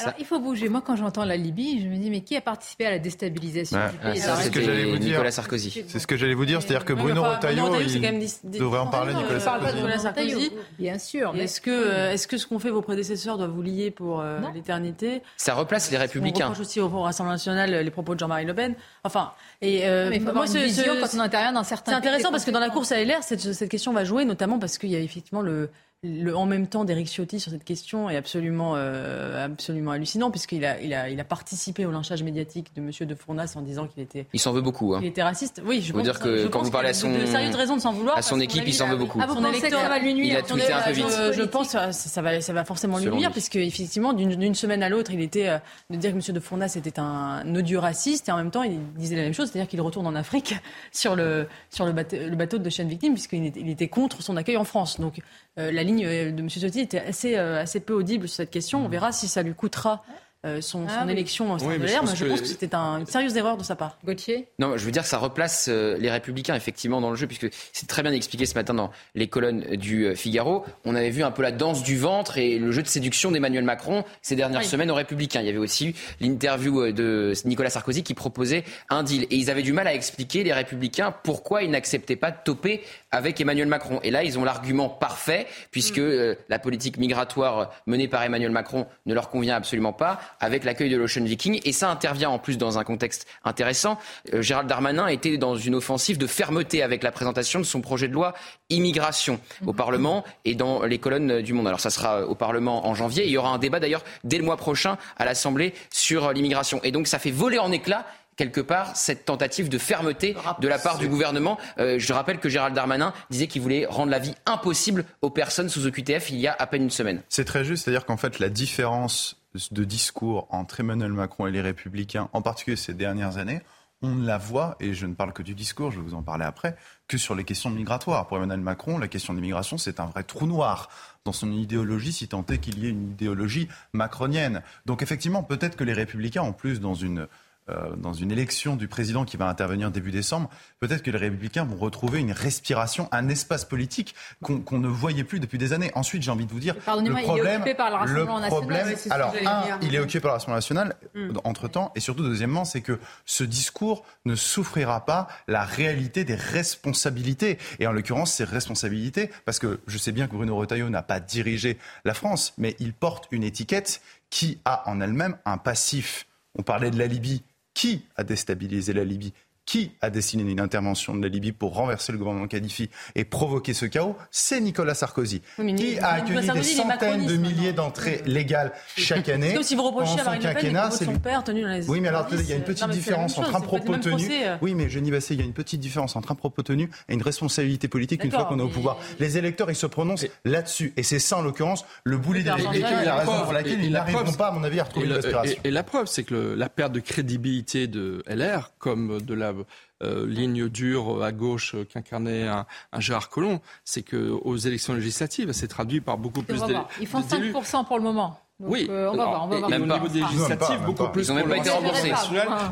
Alors, il faut bouger. Moi, quand j'entends la Libye, je me dis, mais qui a participé à la déstabilisation du pays C'est ce que j'allais vous dire. Nicolas Sarkozy. C'est ce que j'allais vous dire, c'est-à-dire que Bruno Retailleau, il devrait en parler, Nicolas Sarkozy. Nicolas Sarkozy. Bien sûr. Est-ce que, est-ce que ce qu'ont fait vos prédécesseurs doit vous lier pour euh, l'éternité? Ça replace les Républicains. On reproche aussi au Rassemblement national les propos de Jean-Marie Le Pen. Enfin, et euh, mais moi, ce, vision quand on intervient dans certains. C'est intéressant parce que dans la course à LR, cette, cette question va jouer, notamment parce qu'il y a effectivement le le en même temps d'Éric Ciotti sur cette question est absolument, euh, absolument hallucinant, puisqu'il a, il a, il a participé au lynchage médiatique de M. de Fournas en disant qu'il était. Il s'en veut beaucoup. Hein. Il était raciste. Oui, je veux dire que quand vous parlez à son. De sérieuses raisons de s'en vouloir. À son équipe, il s'en veut beaucoup. À son électeur, va lui nuire. Il a tweeté un peu vite. Je, pense que ça, va, ça va forcément lui nuire, puisque effectivement, d'une semaine à l'autre, il était euh, de dire que M. de Fournas était un odieux raciste, et en même temps, il disait la même chose, c'est-à-dire qu'il retourne en Afrique sur le, sur le, bateau, le bateau de chaîne victime, puisqu'il était, il était contre son accueil en France. Donc euh, la ligne de M. Ciotti était euh, assez peu audible sur cette question. On verra si ça lui coûtera euh, son, ah élection de l'air. Je, pense que, c'était une sérieuse erreur de sa part. Gauthier? Non, je veux dire que ça replace euh, les Républicains effectivement dans le jeu, puisque c'est très bien expliqué ce matin dans les colonnes du euh, Figaro. On avait vu un peu la danse du ventre et le jeu de séduction d'Emmanuel Macron ces dernières semaines aux Républicains. Il y avait aussi l'interview de Nicolas Sarkozy qui proposait un deal. Et ils avaient du mal à expliquer, les Républicains, pourquoi ils n'acceptaient pas de toper avec Emmanuel Macron. Et là, ils ont l'argument parfait, puisque mm. la politique migratoire menée par Emmanuel Macron ne leur convient absolument pas avec l'accueil de l'Ocean Viking. Et ça intervient en plus dans un contexte intéressant. Euh, Gérald Darmanin était dans une offensive de fermeté avec la présentation de son projet de loi immigration au Parlement et dans les colonnes du Monde. Alors ça sera au Parlement en janvier. Il y aura un débat d'ailleurs dès le mois prochain à l'Assemblée sur l'immigration. Et donc ça fait voler en éclats quelque part cette tentative de fermeté de la part du gouvernement. Euh, je rappelle que Gérald Darmanin disait qu'il voulait rendre la vie impossible aux personnes sous OQTF il y a à peine une semaine. C'est très juste, c'est-à-dire qu'en fait la différence de discours entre Emmanuel Macron et les Républicains, en particulier ces dernières années, on ne la voit, et je ne parle que du discours, je vais vous en parler après, que sur les questions migratoires. Pour Emmanuel Macron, la question de l'immigration, c'est un vrai trou noir dans son idéologie, si tant est qu'il y ait une idéologie macronienne. Donc effectivement, peut-être que les républicains, en plus, dans une euh, dans une élection du président qui va intervenir début décembre, peut-être que les républicains vont retrouver une respiration, un espace politique qu'on ne voyait plus depuis des années. Ensuite, j'ai envie de vous dire, le problème, il est occupé par le Rassemblement national. alors, un, il est occupé par le Rassemblement national hmm. entre-temps, et surtout, deuxièmement, c'est que ce discours ne souffrira pas la réalité des responsabilités. Et en l'occurrence, ces responsabilités, parce que je sais bien que Bruno Retailleau n'a pas dirigé la France, mais il porte une étiquette qui a en elle-même un passif. On parlait de la Libye qui a déstabilisé la Libye? Qui a dessiné une intervention de la Libye pour renverser le gouvernement Kadhafi et provoquer ce chaos, c'est Nicolas Sarkozy, qui a accueilli des centaines de milliers d'entrées légales chaque année. C'est comme si vous reprochez à Marine Le Pen son père tenu dans les Oui, mais alors il y a une petite différence entre un propos tenu. Euh. Oui, mais Jenny Bassé, il y a une petite différence entre un propos tenu et une responsabilité politique une fois qu'on est au pouvoir. Les électeurs, ils se prononcent là-dessus. Et c'est ça, en l'occurrence, le boulet des et la raison pour laquelle ils n'arriveront pas, à mon avis, à retrouver une respiration. Et la preuve, c'est que la perte de crédibilité de LR, comme de la euh, ligne dure à gauche euh, qu'incarnait un, un, Gérard Collomb, c'est qu'aux élections législatives, c'est traduit par beaucoup plus d'élus. Ils font 5% pour le moment. oui, euh, on va voir. On va voir. Même au niveau des législatives, beaucoup plus. Ils n'ont même pas été remboursés.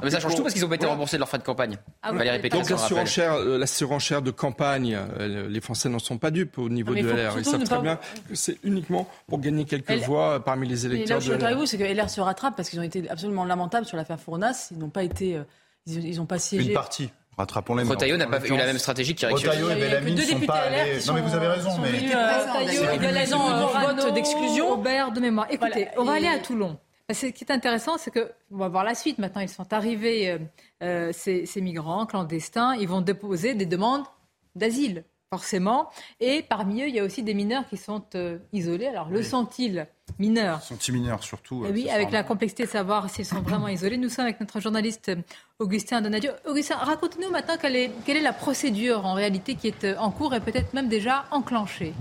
mais ça change tout parce qu'ils n'ont pas été remboursés de leurs frais de campagne. Ah, Valérie Pécresse, Donc la surenchère, la surenchère de campagne, les Français n'en sont pas dupes au niveau de LR. Ils savent très bien que c'est uniquement pour gagner quelques voix parmi les électeurs. Et là où je suis d'accord avec vous, c'est que LR se rattrape parce qu'ils ont été absolument lamentables sur l'affaire Fournas. Ils n'ont pas été ils n'ont pas siégé. Une partie. Rattrapons-les. Rotaillot n'a pas eu la même stratégie qui Rotaillot et Bellamine sont pas allés... Non mais vous avez raison. Mais Rotaillot et Bellamine vote d'exclusion. Robert de mémoire. Écoutez, on va aller à Toulon. Ce qui est intéressant, c'est que on va voir la suite. Maintenant, ils sont arrivés, euh, euh, ces, ces migrants clandestins. Ils vont déposer des demandes d'asile forcément. Et parmi eux, il y a aussi des mineurs qui sont euh, isolés. Alors, le sont-ils mineurs? Sont-ils mineurs surtout eh Oui, avec la complexité de savoir s'ils sont vraiment isolés. Nous sommes avec notre journaliste euh, Augustin Donadio. Augustin, raconte-nous maintenant quelle est, quelle est la procédure en réalité qui est euh, en cours et peut-être même déjà enclenchée.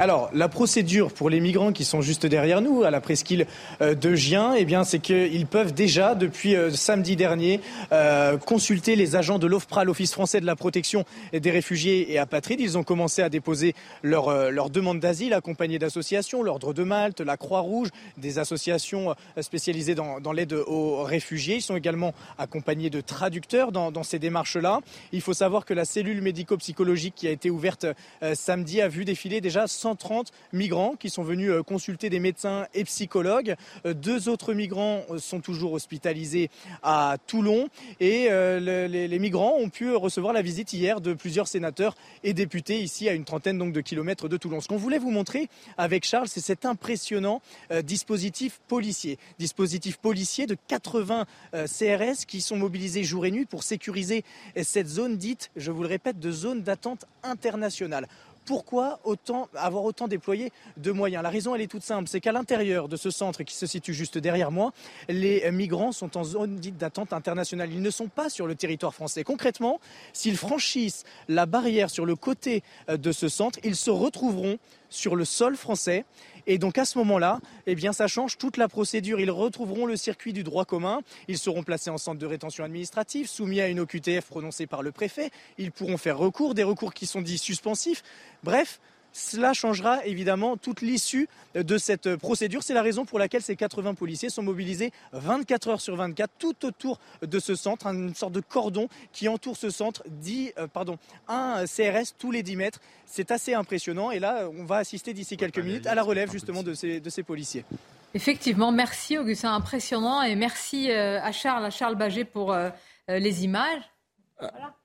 Alors, la procédure pour les migrants qui sont juste derrière nous, à la presqu'île euh, de Gien, eh bien, c'est qu'ils peuvent déjà, depuis euh, samedi dernier, euh, consulter les agents de l'OFPRA, l'Office français de la protection des réfugiés et apatrides. Ils ont commencé à déposer leur, leur demande d'asile, accompagnés d'associations, l'Ordre de Malte, la Croix-Rouge, des associations spécialisées dans, dans l'aide aux réfugiés. Ils sont également accompagnés de traducteurs dans, dans ces démarches-là. Il faut savoir que la cellule médico-psychologique qui a été ouverte samedi a vu défiler déjà 130 migrants qui sont venus euh, consulter des médecins et psychologues. Euh, deux autres migrants euh, sont toujours hospitalisés à Toulon et les, migrants ont pu recevoir la visite hier de plusieurs sénateurs et députés ici à une trentaine donc de kilomètres de Toulon. Ce qu'on voulait vous montrer avec Charles, c'est cet impressionnant dispositif policier. Dispositif policier de 80 CRS qui sont mobilisés jour et nuit pour sécuriser cette zone dite, je vous le répète, de zone d'attente internationale. Pourquoi avoir autant déployé de moyens? La raison, elle est toute simple. C'est qu'à l'intérieur de ce centre qui se situe juste derrière moi, les migrants sont en zone dite d'attente internationale. Ils ne sont pas sur le territoire français. Concrètement, s'ils franchissent la barrière sur le côté euh, de ce centre, ils se retrouveront sur le sol français et donc à ce moment-là, eh bien, ça change toute la procédure. Ils retrouveront le circuit du droit commun. Ils seront placés en centre de rétention administrative, soumis à une OQTF prononcée par le préfet. Ils pourront faire recours, des recours qui sont dits suspensifs. Bref, cela changera évidemment toute l'issue de cette procédure. C'est la raison pour laquelle ces 80 policiers sont mobilisés 24 heures sur 24 tout autour de ce centre, une sorte de cordon qui entoure ce centre, dit, euh, pardon, un CRS tous les 10 mètres. C'est assez impressionnant et là, on va assister d'ici quelques minutes à la relève justement de ces, de ces policiers. Effectivement, merci Augustin, impressionnant et merci euh, à Charles, à Charles Baget pour euh, les images.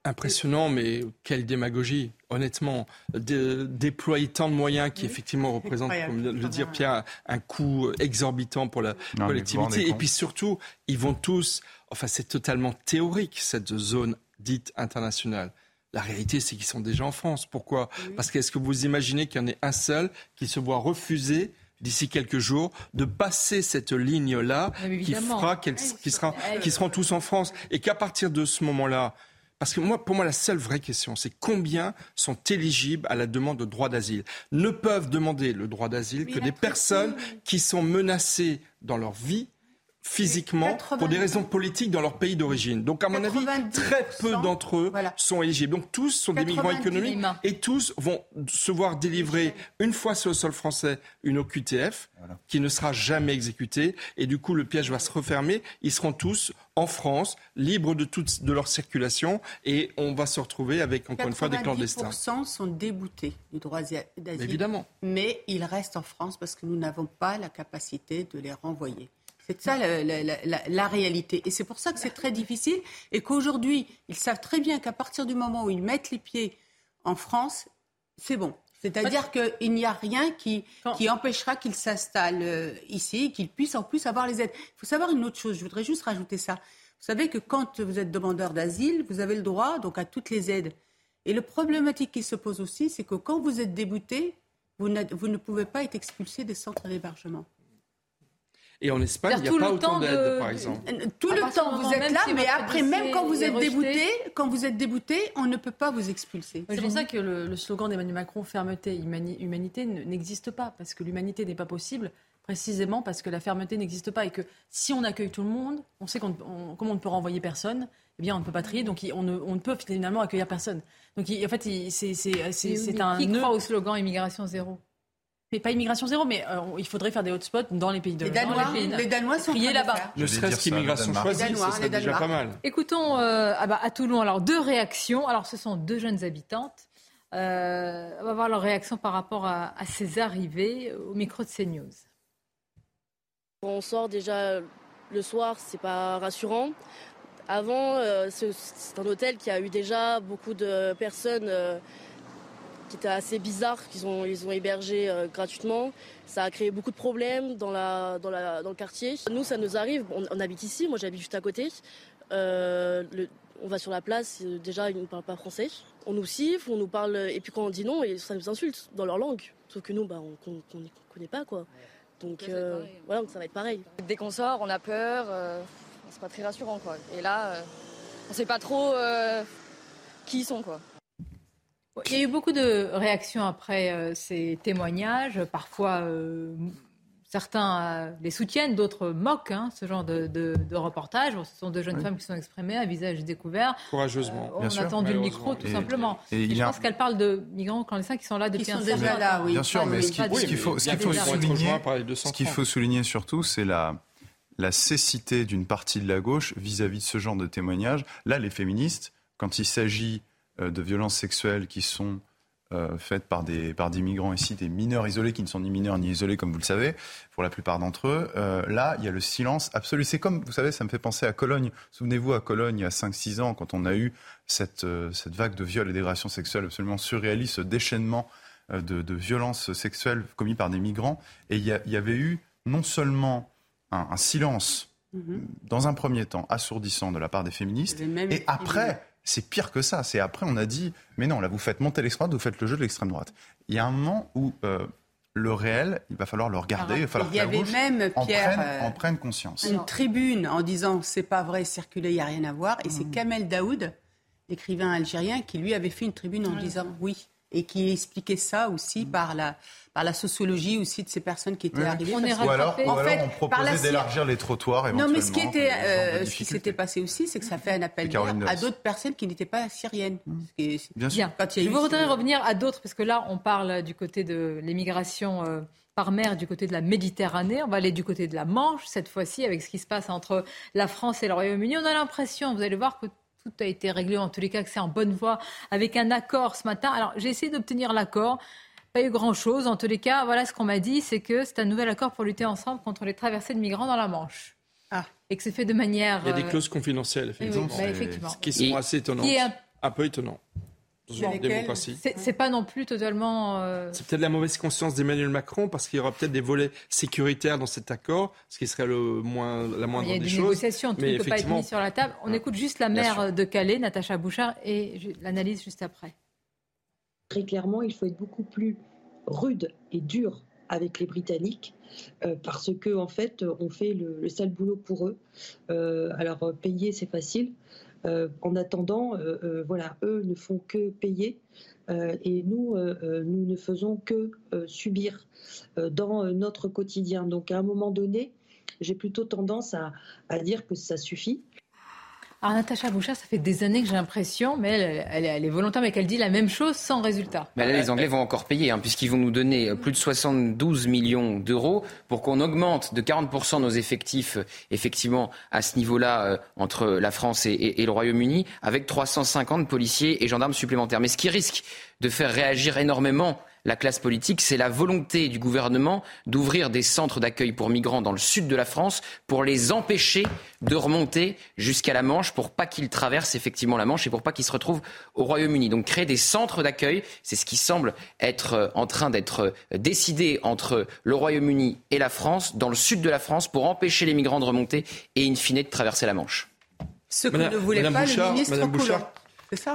Impressionnant, mais quelle démagogie, honnêtement. déployer tant de moyens qui, effectivement, représentent, comme le dire Pierre, un coût exorbitant pour la collectivité. Et puis surtout, ils vont tous. Enfin, c'est totalement théorique, cette zone dite internationale. La réalité, c'est qu'ils sont déjà en France. Pourquoi? Parce qu'est-ce que vous imaginez qu'il y en ait un seul qui se voit refuser d'ici quelques jours de passer cette ligne-là qui fera qu'ils sera, qui seront tous en France? Et qu'à partir de ce moment-là, parce que moi, pour moi, la seule vraie question, c'est combien sont éligibles à la demande de droit d'asile? Ne peuvent demander le droit d'asile que des personnes qui sont menacées dans leur vie physiquement pour des raisons politiques dans leur pays d'origine. Donc, à mon avis, très peu d'entre eux sont éligibles. Donc, tous sont des migrants économiques et tous vont se voir délivrer, une fois sur le sol français, une OQTF qui ne sera jamais exécutée. Et du coup, le piège va se refermer. Ils seront tous en France, libres de toute de leur circulation. Et on va se retrouver avec, encore une fois, des clandestins. 90% sont déboutés du droit d'asile. Évidemment. Mais ils restent en France parce que nous n'avons pas la capacité de les renvoyer. C'est ça la, réalité. Et c'est pour ça que c'est très difficile et qu'aujourd'hui, ils savent très bien qu'à partir du moment où ils mettent les pieds en France, c'est bon. C'est-à-dire qu'il n'y a rien qui, qui empêchera qu'ils s'installent euh, ici, qu'ils puissent en plus avoir les aides. Il faut savoir une autre chose, je voudrais juste rajouter ça. Vous savez que quand vous êtes demandeur d'asile, vous avez le droit donc à toutes les aides. Et le problématique qui se pose aussi, c'est que quand vous êtes débouté, vous, vous ne pouvez pas être expulsé des centres d'hébergement. Et en Espagne, il n'y a pas autant d'aide, par exemple. Euh, tout le temps, vous êtes là, mais après, même quand vous êtes débouté, quand vous êtes débouté, on ne peut pas vous expulser. C'est pour ça que le, slogan d'Emmanuel Macron, fermeté, humanité, n'existe pas, parce que l'humanité n'est pas possible précisément parce que la fermeté n'existe pas et que si on accueille tout le monde, on sait qu'on comme on ne peut renvoyer personne, eh bien on ne peut pas trier, donc on ne, on ne peut finalement accueillir personne. Donc en fait, c'est un qui croit au slogan immigration zéro mais pas immigration zéro, mais euh, il faudrait faire des hotspots dans les pays de les Danois, les, Danois sont là-bas. Ne serait-ce qu'immigration choisie, c'est déjà pas mal. Écoutons euh, ah bah, à Toulon alors deux réactions. Alors ce sont deux jeunes habitantes. Euh, on va voir leur réaction par rapport à, ces arrivées au micro de CNews. On sort déjà le soir, c'est pas rassurant. Avant, c'est un hôtel qui a eu déjà beaucoup de personnes qui était assez bizarre qu'ils ont, ils ont hébergé euh, gratuitement. Ça a créé beaucoup de problèmes dans, la, dans, la, dans le quartier. Nous, ça nous arrive, on, habite ici, moi j'habite juste à côté. Euh, on va sur la place, euh, déjà ils ne parlent pas français. On nous siffle, on nous parle, et puis quand on dit non, ça nous insulte dans leur langue. Sauf que nous, bah, on ne connaît pas quoi. Donc voilà, ça va être pareil. Dès qu'on sort, on a peur, c'est pas très rassurant quoi. Et là, on sait pas trop qui ils sont quoi. Il y a eu beaucoup de réactions après ces témoignages, parfois Certains euh, les soutiennent, d'autres moquent hein, ce genre de, de, de, reportage. Ce sont deux jeunes femmes qui sont exprimées à visage découvert. Courageusement. Euh, on a attendu le micro, tout simplement. Et, je pense qu'elle parle de migrants clandestins qui sont là depuis un certain temps. là, oui. Bien sûr, mais ce qu'il faut, ce faut, souligner, ce qu'il faut souligner surtout, c'est la, la cécité d'une partie de la gauche vis-à-vis -vis de ce genre de témoignages. Là, les féministes, quand il s'agit euh, de violences sexuelles qui sont euh, faites par des, par des migrants ici, des mineurs isolés qui ne sont ni mineurs ni isolés, comme vous le savez, pour la plupart d'entre eux. Euh, là, il y a le silence absolu. C'est comme, vous savez, ça me fait penser à Cologne. Souvenez-vous, à Cologne, il y a 5-6 ans, quand on a eu cette, euh, cette vague de viols et d'agressions sexuelles absolument surréaliste, ce déchaînement de, de violences sexuelles commis par des migrants. Et il y, a, il y avait eu non seulement un, un silence, mm-hmm. dans un premier temps, assourdissant de la part des féministes, et après c'est pire que ça. C'est après, on a dit, mais non, là, vous faites monter l'extrême droite, vous faites le jeu de l'extrême droite. Il y a un moment où euh, le réel, il va falloir le regarder, il va falloir il y avait même, Pierre, en, prenne, conscience. Une tribune en disant c'est pas vrai, circuler, il n'y a rien à voir. Et c'est mmh. Kamel Daoud, l'écrivain algérien, qui lui avait fait une tribune en disant oui et qui expliquait ça aussi par la, par la sociologie aussi de ces personnes qui étaient arrivées. On ou alors, en fait, on proposait d'élargir les trottoirs éventuellement. Non, mais ce qui, était, euh, ce qui s'était passé aussi, c'est que ça fait un appel à d'autres personnes qui n'étaient pas syriennes. Bien sûr. Je voudrais revenir à d'autres, parce que là, on parle du côté de l'immigration. Euh, par mer du côté de la Méditerranée. On va aller du côté de la Manche, cette fois-ci, avec ce qui se passe entre la France et le Royaume-Uni. On a l'impression, vous allez voir, que tout a été réglé, en tous les cas que c'est en bonne voie, avec un accord ce matin. Alors j'ai essayé d'obtenir l'accord. Pas eu grand-chose. En tous les cas, voilà ce qu'on m'a dit, c'est que c'est un nouvel accord pour lutter ensemble contre les traversées de migrants dans la Manche. Ah. Et que c'est fait de manière... Il y a des euh, clauses confidentielles, effectivement. Oui, bah, effectivement. Qui sont assez étonnantes. Un... peu étonnant. C'est pas non plus totalement. Euh, c'est peut-être la mauvaise conscience d'Emmanuel Macron parce qu'il y aura peut-être des volets sécuritaires dans cet accord, ce qui serait le moins, la moindre des choses. Il y a des négociations, tout ne peut pas être mis sur la table. On écoute juste la maire de Calais, Natacha Bouchard, et l'analyse juste après. Très clairement, il faut être beaucoup plus rude et dur avec les Britanniques euh, parce que en fait, on fait le, sale boulot pour eux. Euh, alors payer, c'est facile. Euh, en attendant, euh, euh, voilà, eux ne font que payer et nous, nous ne faisons que subir dans notre quotidien. Donc à un moment donné, j'ai plutôt tendance à dire que ça suffit. Alors Natacha Bouchard, ça fait des années que j'ai l'impression, mais elle, est volontaire, mais qu'elle dit la même chose sans résultat. Mais là, les Anglais vont encore payer, hein, puisqu'ils vont nous donner euh, plus de 72 millions d'euros pour qu'on augmente de 40% nos effectifs, euh, effectivement, à ce niveau-là, euh, entre la France et, et le Royaume-Uni, avec 350 policiers et gendarmes supplémentaires. Mais ce qui risque de faire réagir énormément la classe politique, c'est la volonté du gouvernement d'ouvrir des centres d'accueil pour migrants dans le sud de la France pour les empêcher de remonter jusqu'à la Manche pour pas qu'ils traversent effectivement la Manche et pour pas qu'ils se retrouvent au Royaume-Uni. Donc créer des centres d'accueil, c'est ce qui semble être euh, en train d'être euh, décidé entre le Royaume-Uni et la France, dans le sud de la France, pour empêcher les migrants de remonter et in fine de traverser la Manche. Ce que ne voulait pas le ministre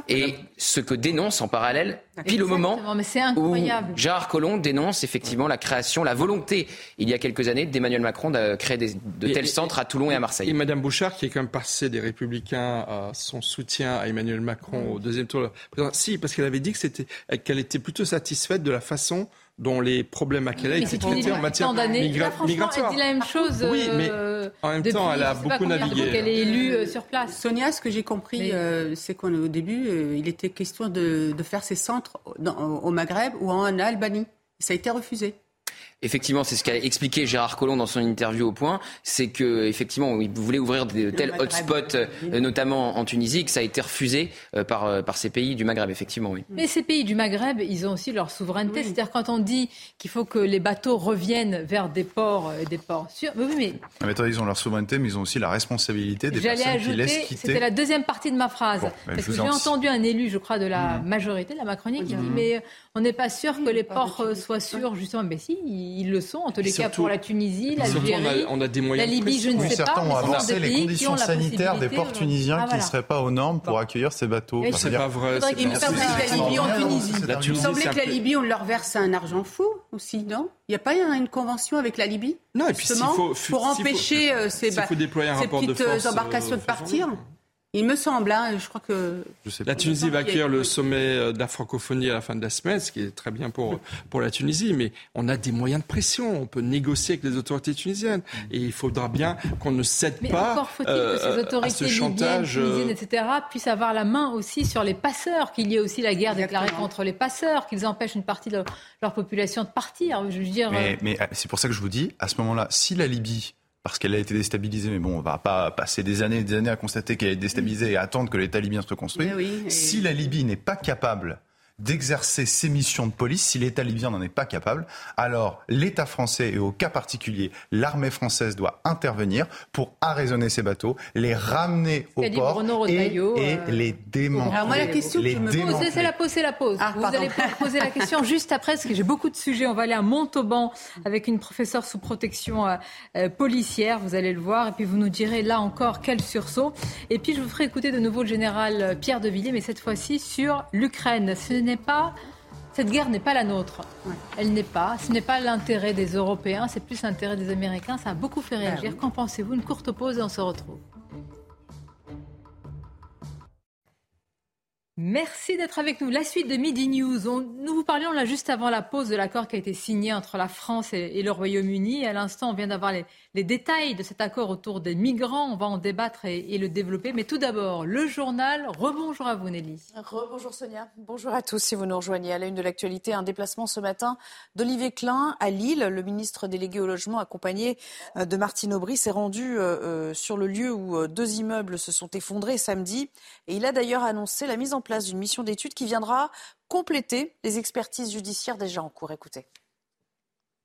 et ce que dénonce en parallèle, pile au moment où Gérard Collomb dénonce effectivement la création, la volonté, il y a quelques années, d'Emmanuel Macron de créer de tels centres à Toulon et à Marseille. Et Madame Bouchard, qui est quand même passée des Républicains à son soutien à Emmanuel Macron au deuxième tour, si, parce qu'elle avait dit que c'était, qu'elle était plutôt satisfaite de la façon dont les problèmes à Calais étaient traités en matière migratoire. Elle dit la même chose. Oui, mais euh, en même temps, elle a beaucoup navigué. Elle est élue euh, sur place. Sonia, ce que j'ai compris, euh, c'est qu'au début, il était question de, de faire ces centres au Maghreb ou en Albanie. Ça a été refusé. Effectivement, c'est ce qu'a expliqué Gérard Collomb dans son interview au Point, c'est que effectivement, il voulait ouvrir de tels hotspots, euh, notamment en Tunisie, que ça a été refusé euh, par, euh, par ces pays du Maghreb, effectivement, oui. Mais ces pays du Maghreb, ils ont aussi leur souveraineté. C'est-à-dire quand on dit qu'il faut que les bateaux reviennent vers des ports, des ports sûrs. Mais oui, mais... Ah, mais ils ont leur souveraineté, mais ils ont aussi la responsabilité des personnes ajouter, qui laissent quitter. C'était la deuxième partie de ma phrase. parce que j'ai entendu un élu, je crois, de la mmh. majorité, de la Macronie, qui dit mais on n'est pas sûr que les ports soient sûrs, justement. Mais si, ils le sont, en tous les cas pour la Tunisie, l'Algérie, on, a, des moyens la Libye, je ne sais certains pas. ont avancé les conditions sanitaires des ports tunisiens ah, qui ne seraient pas aux normes pour accueillir ces bateaux. C'est pas vrai. Il me semblait que la Libye en Tunisie. Il me semblait que la Libye, on leur verse un argent fou aussi, non? Il n'y a pas une convention avec la Libye? Non, et puis faut, pour empêcher euh, ces petites euh, embarcations de partir Il me semble, hein, je crois que... la Tunisie va accueillir le sommet euh, de la francophonie à la fin de la semaine, ce qui est très bien pour, pour la Tunisie, mais on a des moyens de pression, on peut négocier avec les autorités tunisiennes, et il faudra bien qu'on ne cède mais pas encore faut-il que ces autorités chantage, tunisiennes, etc., puissent avoir la main aussi sur les passeurs, qu'il y ait aussi la guerre déclarée contre les passeurs, qu'ils empêchent une partie de leur population de partir. Je veux dire... Mais, mais c'est pour ça que je vous dis, à ce moment-là, si la Libye parce qu'elle a été déstabilisée. Mais bon, on va pas passer des années et des années à constater qu'elle est déstabilisée et attendre que l'État libyen se reconstruise. Si la Libye n'est pas capable d'exercer ses missions de police si l'État libyen n'en est pas capable. Alors l'État français et au cas particulier l'armée française doit intervenir pour arraisonner ces bateaux, les ramener au port et, euh, les démanteler. Alors moi la question que je me pose, c'est la pause, c'est la pause. Ah, Vous allez poser la question juste après parce que j'ai beaucoup de sujets. On va aller à Montauban avec une professeure sous protection euh, euh, policière, vous allez le voir, et puis vous nous direz là encore quel sursaut. Et puis je vous ferai écouter de nouveau le général Pierre de Villiers, mais cette fois-ci sur l'Ukraine n'est pas cette guerre n'est pas la nôtre. Elle n'est pas. Ce n'est pas l'intérêt des Européens, c'est plus l'intérêt des Américains. Ça a beaucoup fait ah réagir. Qu'en pensez-vous? Une courte pause et on se retrouve. Merci d'être avec nous. La suite de Midi News. nous vous parlions là juste avant la pause de l'accord qui a été signé entre la France et, le Royaume-Uni. À l'instant, on vient d'avoir les, détails de cet accord autour des migrants. On va en débattre et, le développer. Mais tout d'abord, le journal. Rebonjour à vous, Nelly. Rebonjour Sonia. Bonjour à tous si vous nous rejoignez. À la une de l'actualité, un déplacement ce matin d'Olivier Klein à Lille. Le ministre délégué au logement, accompagné euh, de Martine Aubry, s'est rendu euh, euh, sur le lieu où deux immeubles se sont effondrés samedi. Et il a d'ailleurs annoncé la mise en place d'une mission d'étude qui viendra compléter les expertises judiciaires déjà en cours. Écoutez.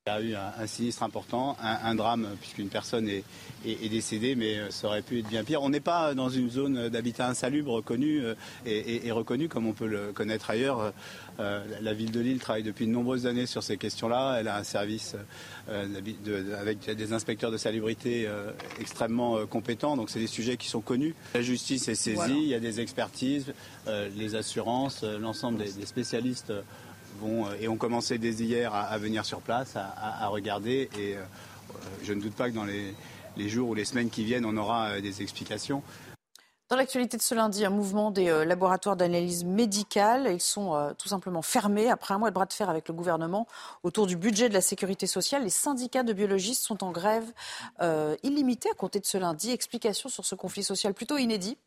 Il y a eu un, sinistre important, un, drame, puisqu'une personne est, décédée, mais euh, ça aurait pu être bien pire. On n'est pas dans une zone d'habitat insalubre reconnue euh, et, reconnue comme on peut le connaître ailleurs. Euh, la ville de Lille travaille depuis de nombreuses années sur ces questions-là. Elle a un service avec des inspecteurs de salubrité extrêmement compétents. Donc c'est des sujets qui sont connus. La justice est saisie, il y a des expertises, les assurances, l'ensemble des spécialistes euh, et ont commencé dès hier à, venir sur place, à, regarder. Et euh, je ne doute pas que dans les, jours ou les semaines qui viennent, on aura euh, des explications. Dans l'actualité de ce lundi, un mouvement des laboratoires d'analyse médicale. Ils sont tout simplement fermés après un mois de bras de fer avec le gouvernement autour du budget de la sécurité sociale. Les syndicats de biologistes sont en grève illimitée à compter de ce lundi. Explication sur ce conflit social plutôt inédit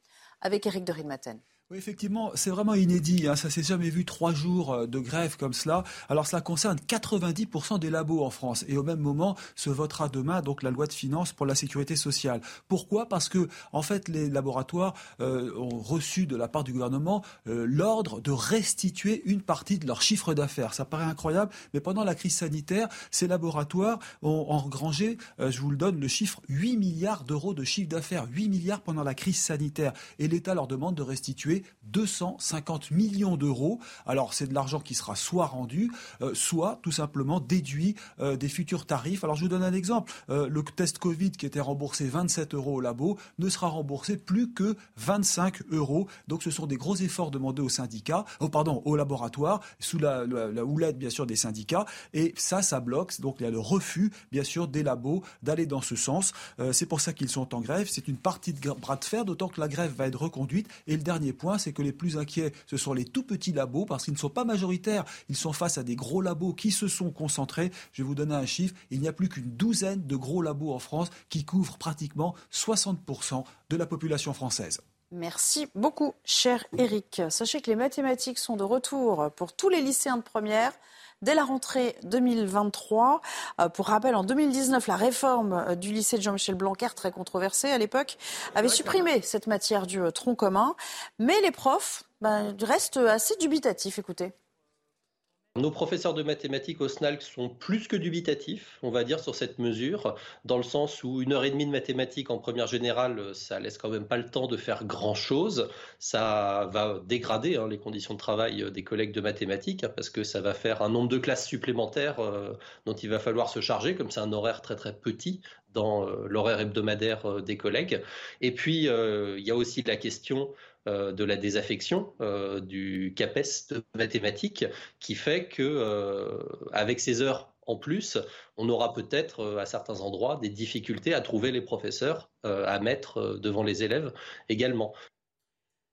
avec Eric de Ridmaten. Oui, effectivement, c'est vraiment inédit. Hein. Ça s'est jamais vu trois jours euh, de grève comme cela. Alors, cela concerne 90% des labos en France. Et au même moment, se votera demain donc la loi de finances pour la sécurité sociale. Pourquoi? Parce que, en fait, les laboratoires euh, ont reçu de la part du gouvernement euh, l'ordre de restituer une partie de leur chiffre d'affaires. Ça paraît incroyable, mais pendant la crise sanitaire, ces laboratoires ont engrangé, je vous le donne, le chiffre 8 milliards d'euros de chiffre d'affaires. 8 milliards pendant la crise sanitaire. Et l'État leur demande de restituer 250 millions d'euros. Alors c'est de l'argent qui sera soit rendu, euh, soit tout simplement déduit euh, des futurs tarifs. Alors je vous donne un exemple. Euh, le test Covid qui était remboursé 27 euros au labo ne sera remboursé plus que 25 euros. Donc ce sont des gros efforts demandés aux syndicats, oh, pardon, aux laboratoires, sous la, la, houlette bien sûr des syndicats. Et ça, ça bloque. Donc il y a le refus bien sûr des labos d'aller dans ce sens. c'est pour ça qu'ils sont en grève. C'est une partie de bras de fer, d'autant que la grève va être reconduite. Et le dernier point, c'est que les plus inquiets, ce sont les tout petits labos, parce qu'ils ne sont pas majoritaires. Ils sont face à des gros labos qui se sont concentrés. Je vais vous donner un chiffre. Il n'y a plus qu'une douzaine de gros labos en France qui couvrent pratiquement 60% de la population française. Merci beaucoup, cher Eric. Sachez que les mathématiques sont de retour pour tous les lycéens de première dès la rentrée 2023. Euh, pour rappel, en 2019, la réforme euh, du lycée de Jean-Michel Blanquer, très controversée à l'époque, avait supprimé cette matière du euh, tronc commun. Mais les profs ben, restent assez dubitatifs. Écoutez. Nos professeurs de mathématiques au SNALC sont plus que dubitatifs, on va dire, sur cette mesure, dans le sens où une heure et demie de mathématiques en première générale, ça laisse quand même pas le temps de faire grand-chose. Ça va dégrader hein, les conditions de travail des collègues de mathématiques, hein, parce que ça va faire un nombre de classes supplémentaires euh, dont il va falloir se charger, comme c'est un horaire très très petit dans euh, l'horaire hebdomadaire euh, des collègues. Et puis, il y a aussi la question euh, de la désaffection euh, du CAPES de mathématiques qui fait que euh, avec ces heures en plus, on aura peut-être à certains endroits des difficultés à trouver les professeurs à mettre devant les élèves également.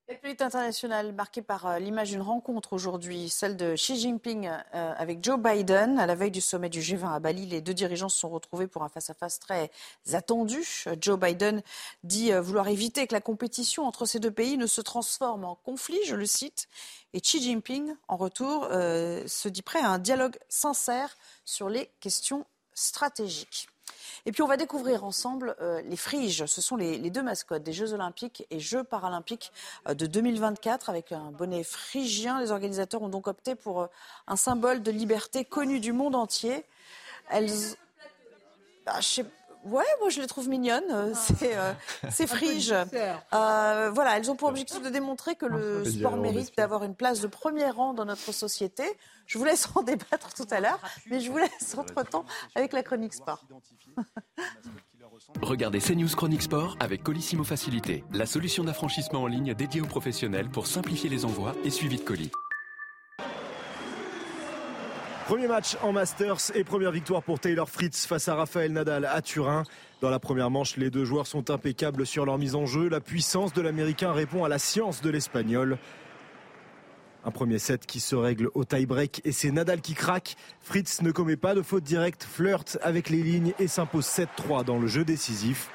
L'actualité internationale marquée par euh, l'image d'une rencontre aujourd'hui, celle de Xi Jinping euh, avec Joe Biden. À la veille du sommet du G20 à Bali, les deux dirigeants se sont retrouvés pour un face-à-face très attendu. Joe Biden dit euh, vouloir éviter que la compétition entre ces deux pays ne se transforme en conflit, je le cite. Et Xi Jinping, en retour, se dit prêt à un dialogue sincère sur les questions stratégiques. Et puis on va découvrir ensemble euh, les friges. Ce sont les, deux mascottes des Jeux olympiques et Jeux paralympiques euh, de 2024 avec un bonnet phrygien. Les organisateurs ont donc opté pour euh, un symbole de liberté connu du monde entier. Elles... Bah, je Ouais, moi je les trouve mignonnes. Euh, ah. C'est euh, c'est frige. Euh, voilà, elles ont pour objectif de démontrer que le sport mérite d'avoir une place de premier rang dans notre société. Je vous laisse en débattre tout à l'heure, mais je vous laisse entre-temps avec la chronique sport. Regardez CNews Chronique Sport avec Colissimo Facilité, la solution d'affranchissement en ligne dédiée aux professionnels pour simplifier les envois et suivi de colis. Premier match en Masters et première victoire pour Taylor Fritz face à Rafael Nadal à Turin. Dans la première manche, les deux joueurs sont impeccables sur leur mise en jeu. La puissance de l'Américain répond à la science de l'Espagnol. Un premier set qui se règle au tie-break et c'est Nadal qui craque. Fritz ne commet pas de faute directe, flirte avec les lignes et s'impose 7-3 dans le jeu décisif.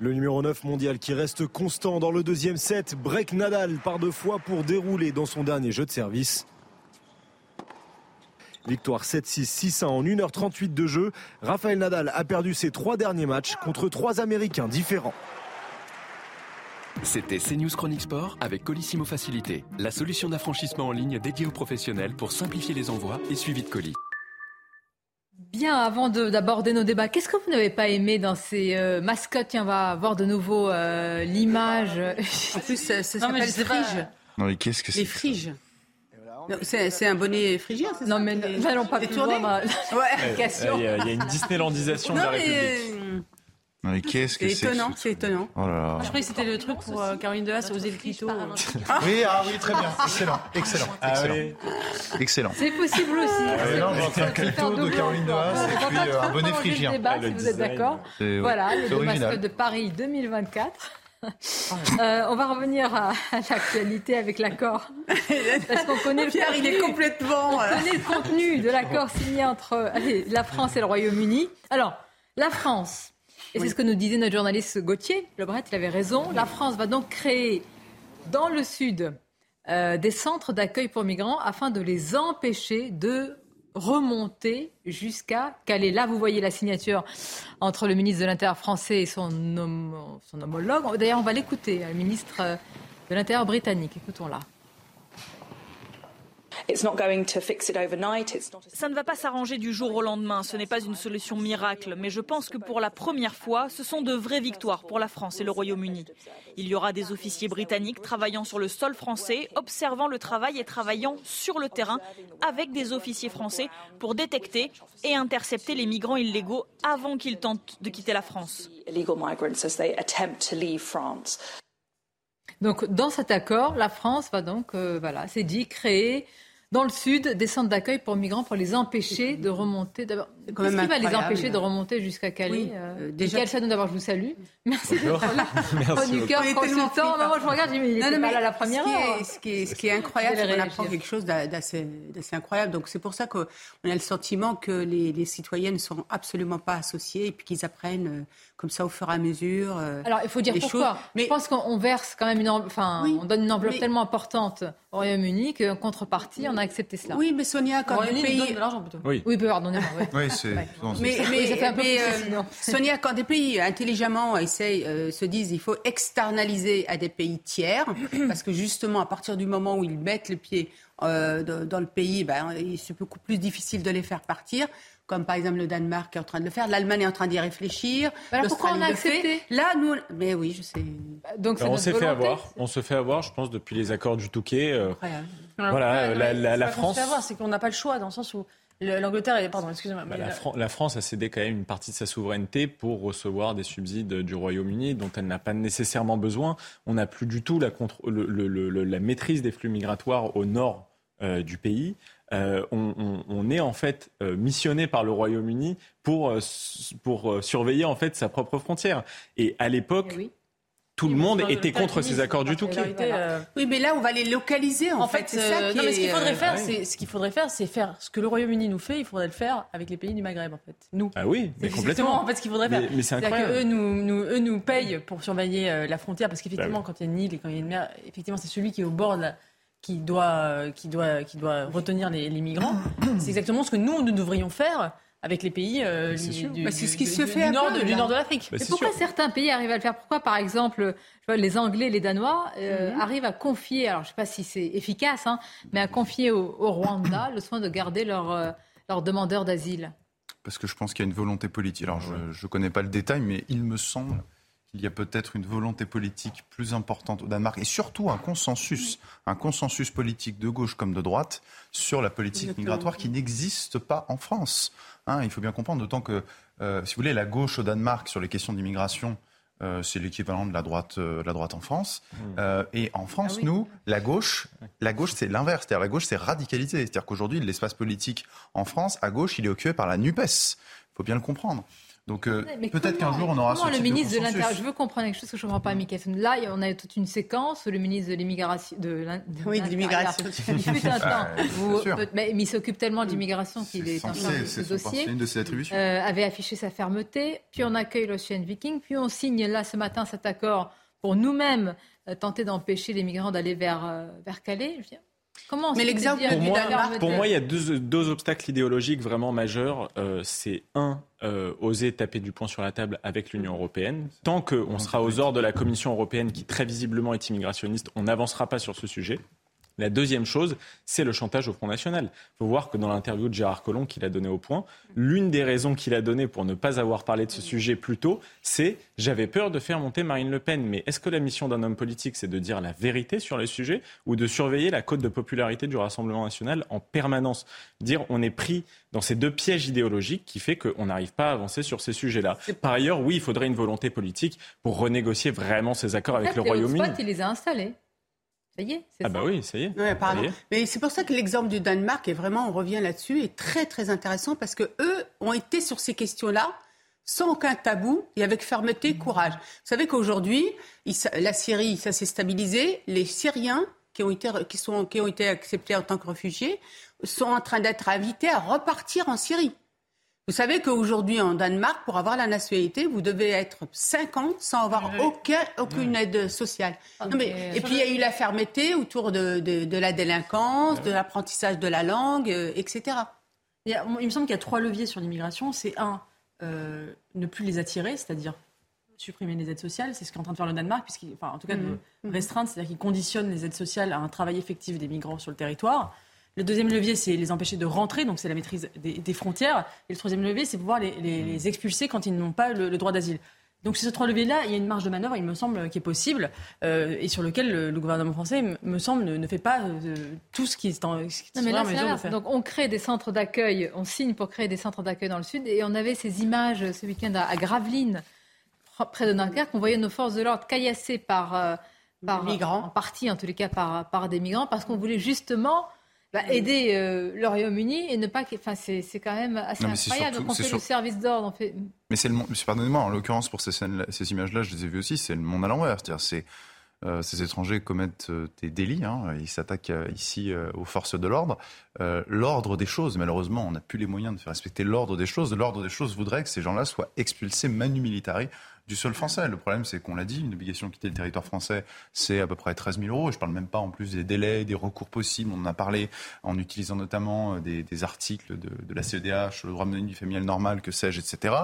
Le numéro 9 mondial qui reste constant dans le deuxième set, break Nadal par deux fois pour dérouler dans son dernier jeu de service. Victoire 7-6, 6-1 en 1h38 de jeu. Rafael Nadal a perdu ses trois derniers matchs contre trois Américains différents. C'était CNews Chronique Sport avec Colissimo Facilité, la solution d'affranchissement en ligne dédiée aux professionnels pour simplifier les envois et suivi de colis. Bien, avant d'aborder nos débats, qu'est-ce que vous n'avez pas aimé dans ces euh, mascottes? Tiens, on va voir de nouveau euh, l'image. En plus, ça, s'appelle frige. Non, mais qu'est-ce que c'est Les friges. C'est un bonnet phrygien, c'est Non, mais n'allons pas plus loin Il y, a une Disneylandisation de la République. Euh, non, mais qu'est-ce que c'est étonnant, c'est étonnant. Oh là là. Je croyais que c'était le truc pour euh, Caroline Dehaas oser le clito. Oui, ah oui, très bien. Excellent, excellent. Ah, excellent. oui. excellent. C'est possible aussi. Ah, non, j'ai un clito de Caroline Dehaas et puis euh, un bonnet phrygien. Débat, si vous êtes d'accord. Voilà, les deux de Paris 2024. Euh, on va revenir à, l'actualité avec l'accord. Parce qu'on connaît le Pierre, il est complètement. On connaît le contenu de l'accord signé entre allez, la France et le Royaume-Uni. Alors, la France et c'est ce que nous disait notre journaliste Gauthier. Le Bret, il avait raison. La France va donc créer dans le sud euh, des centres d'accueil pour migrants afin de les empêcher de remonter jusqu'à Calais. Là, vous voyez la signature entre le ministre de l'Intérieur français et son, son homologue. D'ailleurs, on va l'écouter, le ministre de l'Intérieur britannique. Écoutons-la. Ça ne va pas s'arranger du jour au lendemain, ce n'est pas une solution miracle, mais je pense que pour la première fois, ce sont de vraies victoires pour la France et le Royaume-Uni. Il y aura des officiers britanniques travaillant sur le sol français, observant le travail et travaillant sur le terrain avec des officiers français pour détecter et intercepter les migrants illégaux avant qu'ils tentent de quitter la France. Donc, dans cet accord, la France va donc, euh, voilà, c'est dit, créer dans le sud, des centres d'accueil pour migrants pour les empêcher de remonter. Qu'est-ce qui va les empêcher de remonter jusqu'à Calais euh, Déjà, Michael d'abord, je vous salue. Merci d'être là. Merci du cœur consultant. Non, moi, je regarde, je me dis, il pas la première ce qui est, ce qui est, incroyable, c'est qu'on apprend quelque chose d'assez incroyable. Donc, c'est pour ça qu'on a le sentiment que les, les citoyens ne sont absolument pas associés et puis qu'ils apprennent euh, comme ça au fur et à mesure. Euh, Alors, il faut dire pourquoi. Mais... Je pense qu'on verse quand même une, enfin, on donne une enveloppe tellement importante au Royaume-Uni qu'en contrepartie, on a accepté cela. Oui, mais Sonia, quand des pays, donne de l'argent plutôt. Oui, oui pardonnez-moi. Oui, c'est. Mais, mais, mais euh, Sonia, quand des pays intelligemment essayent, euh, se disent, il faut externaliser à des pays tiers, parce que justement, à partir du moment où ils mettent le pied dans, dans, le pays, ben, c'est beaucoup plus difficile de les faire partir comme par exemple le Danemark est en train de le faire, l'Allemagne est en train d'y réfléchir. Bah pourquoi on a accepté? Là, nous, mais oui, je sais. Donc on s'est fait avoir. On se fait avoir, je pense, depuis les accords du Touquet. Euh, voilà, la, la, la France. Ce avoir, c'est qu'on n'a pas le choix dans le sens où L'Angleterre, pardon, excusez-moi. Bah, la, France a cédé quand même une partie de sa souveraineté pour recevoir des subsides du Royaume-Uni dont elle n'a pas nécessairement besoin. On n'a plus du tout la, le, la maîtrise des flux migratoires au nord euh, du pays. Euh, on, est en fait euh, missionné par le Royaume-Uni pour, pour surveiller en fait sa propre frontière. Et à l'époque, eh tout le monde était contre ces accords du tout. Euh, oui, mais là, on va les localiser, en, fait. C'est ça non, mais ce qu'il faudrait faire, c'est ce qu'il faudrait faire, c'est faire ce que le Royaume-Uni nous fait. Il faudrait le faire avec les pays du Maghreb, en fait. Nous. Ah oui, mais complètement. En fait, ce qu'il faudrait faire. Mais, c'est incroyable. Eux nous, nous, eux nous payent pour surveiller la frontière, parce qu'effectivement, bah quand il y a une île et quand il y a une mer, effectivement, c'est celui qui est au bord de la qui doit, qui doit, qui doit retenir les, migrants. C'est exactement ce que nous, nous devrions faire avec les pays euh, du, bah, ce qui se fait nord, de, du nord de l'Afrique. Mais pourquoi certains pays arrivent à le faire? Pourquoi, par exemple, les Anglais, les Danois euh, mhm. arrivent à confier, alors je ne sais pas si c'est efficace, hein, mais à confier au, Rwanda le soin de garder leurs leur euh, demandeurs d'asile? Parce que je pense qu'il y a une volonté politique. Alors je ne connais pas le détail, mais il me semble qu'il y a peut-être une volonté politique plus importante au Danemark et surtout un consensus, un consensus politique de gauche comme de droite sur la politique migratoire qui n'existe pas en France. Hein, il faut bien comprendre, d'autant que, euh, si vous voulez, la gauche au Danemark sur les questions d'immigration, euh, c'est l'équivalent de la droite, euh, la droite en France. Mmh. et en France, ah nous, la gauche, la gauche, c'est l'inverse. C'est-à-dire la gauche, c'est radicalité. C'est-à-dire qu'aujourd'hui, l'espace politique en France, à gauche, il est occupé par la Nupes. Il faut bien le comprendre. Donc euh, peut-être qu'un jour on aura ce le ministre de, l'Intérieur, je veux comprendre quelque chose que je ne comprends pas, Michael. Là, on a toute une séquence où le ministre de l'immigration, de, oui, de l'immigration, il un temps, mais, il s'occupe tellement de l'immigration qu'il est, en charge de ce dossier. Une de ses attributions. Euh, avait affiché sa fermeté, puis on accueille l'Ocean Viking, puis on signe là ce matin cet accord pour nous-mêmes euh, tenter d'empêcher les migrants d'aller vers vers Calais. Je Comment Mais l'exemple pour, moi, pour moi, il y a deux, deux obstacles idéologiques vraiment majeurs. Euh, c'est un, euh, oser taper du poing sur la table avec l'Union européenne. Tant qu'on sera aux ordres de la Commission européenne, qui très visiblement est immigrationniste, on n'avancera pas sur ce sujet. La deuxième chose, c'est le chantage au Front National. Il faut voir que dans l'interview de Gérard Collomb qu'il a donné au point, l'une des raisons qu'il a données pour ne pas avoir parlé de ce sujet plus tôt, c'est j'avais peur de faire monter Marine Le Pen. Mais est-ce que la mission d'un homme politique, c'est de dire la vérité sur le sujet ou de surveiller la cote de popularité du Rassemblement national en permanence? Dire on est pris dans ces deux pièges idéologiques qui fait qu'on n'arrive pas à avancer sur ces sujets-là. Par ailleurs, oui, il faudrait une volonté politique pour renégocier vraiment ces accords avec le Royaume-Uni. il les a installés. Ça y est, c'est ah bah oui, ça y est. Mais c'est pour ça que l'exemple du Danemark est vraiment, on revient là-dessus, est très très intéressant parce que eux ont été sur ces questions-là sans aucun tabou et avec fermeté, courage. Vous savez qu'aujourd'hui, la Syrie, ça s'est stabilisé. Les Syriens qui ont été, qui sont, qui ont été acceptés en tant que réfugiés sont en train d'être invités à repartir en Syrie. Vous savez qu'aujourd'hui, en Danemark, pour avoir la nationalité, vous devez être 50 sans avoir aucun, aucune aide sociale. Mais, et puis, il y a eu la fermeté autour de, de, la délinquance, de l'apprentissage de la langue, euh, etc. Il, me semble qu'il y a trois leviers sur l'immigration. C'est un, euh, ne plus les attirer, c'est-à-dire supprimer les aides sociales. C'est ce qu'est en train de faire le Danemark, puisqu'il, enfin, en tout cas, de mmh. Mmh. restreindre, c'est-à-dire qu'il conditionne les aides sociales à un travail effectif des migrants sur le territoire. Le deuxième levier, c'est les empêcher de rentrer, donc c'est la maîtrise des, frontières. Et le troisième levier, c'est pouvoir les, expulser quand ils n'ont pas le, droit d'asile. Donc sur ces trois leviers-là, il y a une marge de manœuvre, il me semble, qui est possible, euh, et sur lequel le, gouvernement français, me semble, ne, fait pas euh, tout ce qui est en, mesure de faire. Donc on crée des centres d'accueil, on signe pour créer des centres d'accueil dans le sud, et on avait ces images ce week-end à, Gravelines, près de Dunkerque, on voyait nos forces de l'ordre caillassées par, euh, par migrants, en partie en tous les cas par, par des migrants, parce qu'on voulait justement bah, aider euh, le Royaume-Uni et ne pas. Enfin, c'est quand même assez incroyable. Surtout, on fait le service d'ordre. Fait... Mais c'est le Pardonnez-moi, en l'occurrence, pour ces, ces images-là, je les ai vues aussi, c'est le monde à l'envers. C'est. Euh, ces étrangers commettent euh, des délits, hein, ils s'attaquent ici aux forces de l'ordre. l'ordre des choses, malheureusement, on n'a plus les moyens de faire respecter l'ordre des choses. L'ordre des choses voudrait que ces gens-là soient expulsés manu militari du sol français. Le problème, c'est qu'on l'a dit, une obligation de quitter le territoire français, c'est à peu près 13 000 euros. Je ne parle même pas en plus des délais, des recours possibles. On en a parlé en utilisant notamment euh, des, articles de, la CEDH, le droit de du familial normal, que sais-je, etc.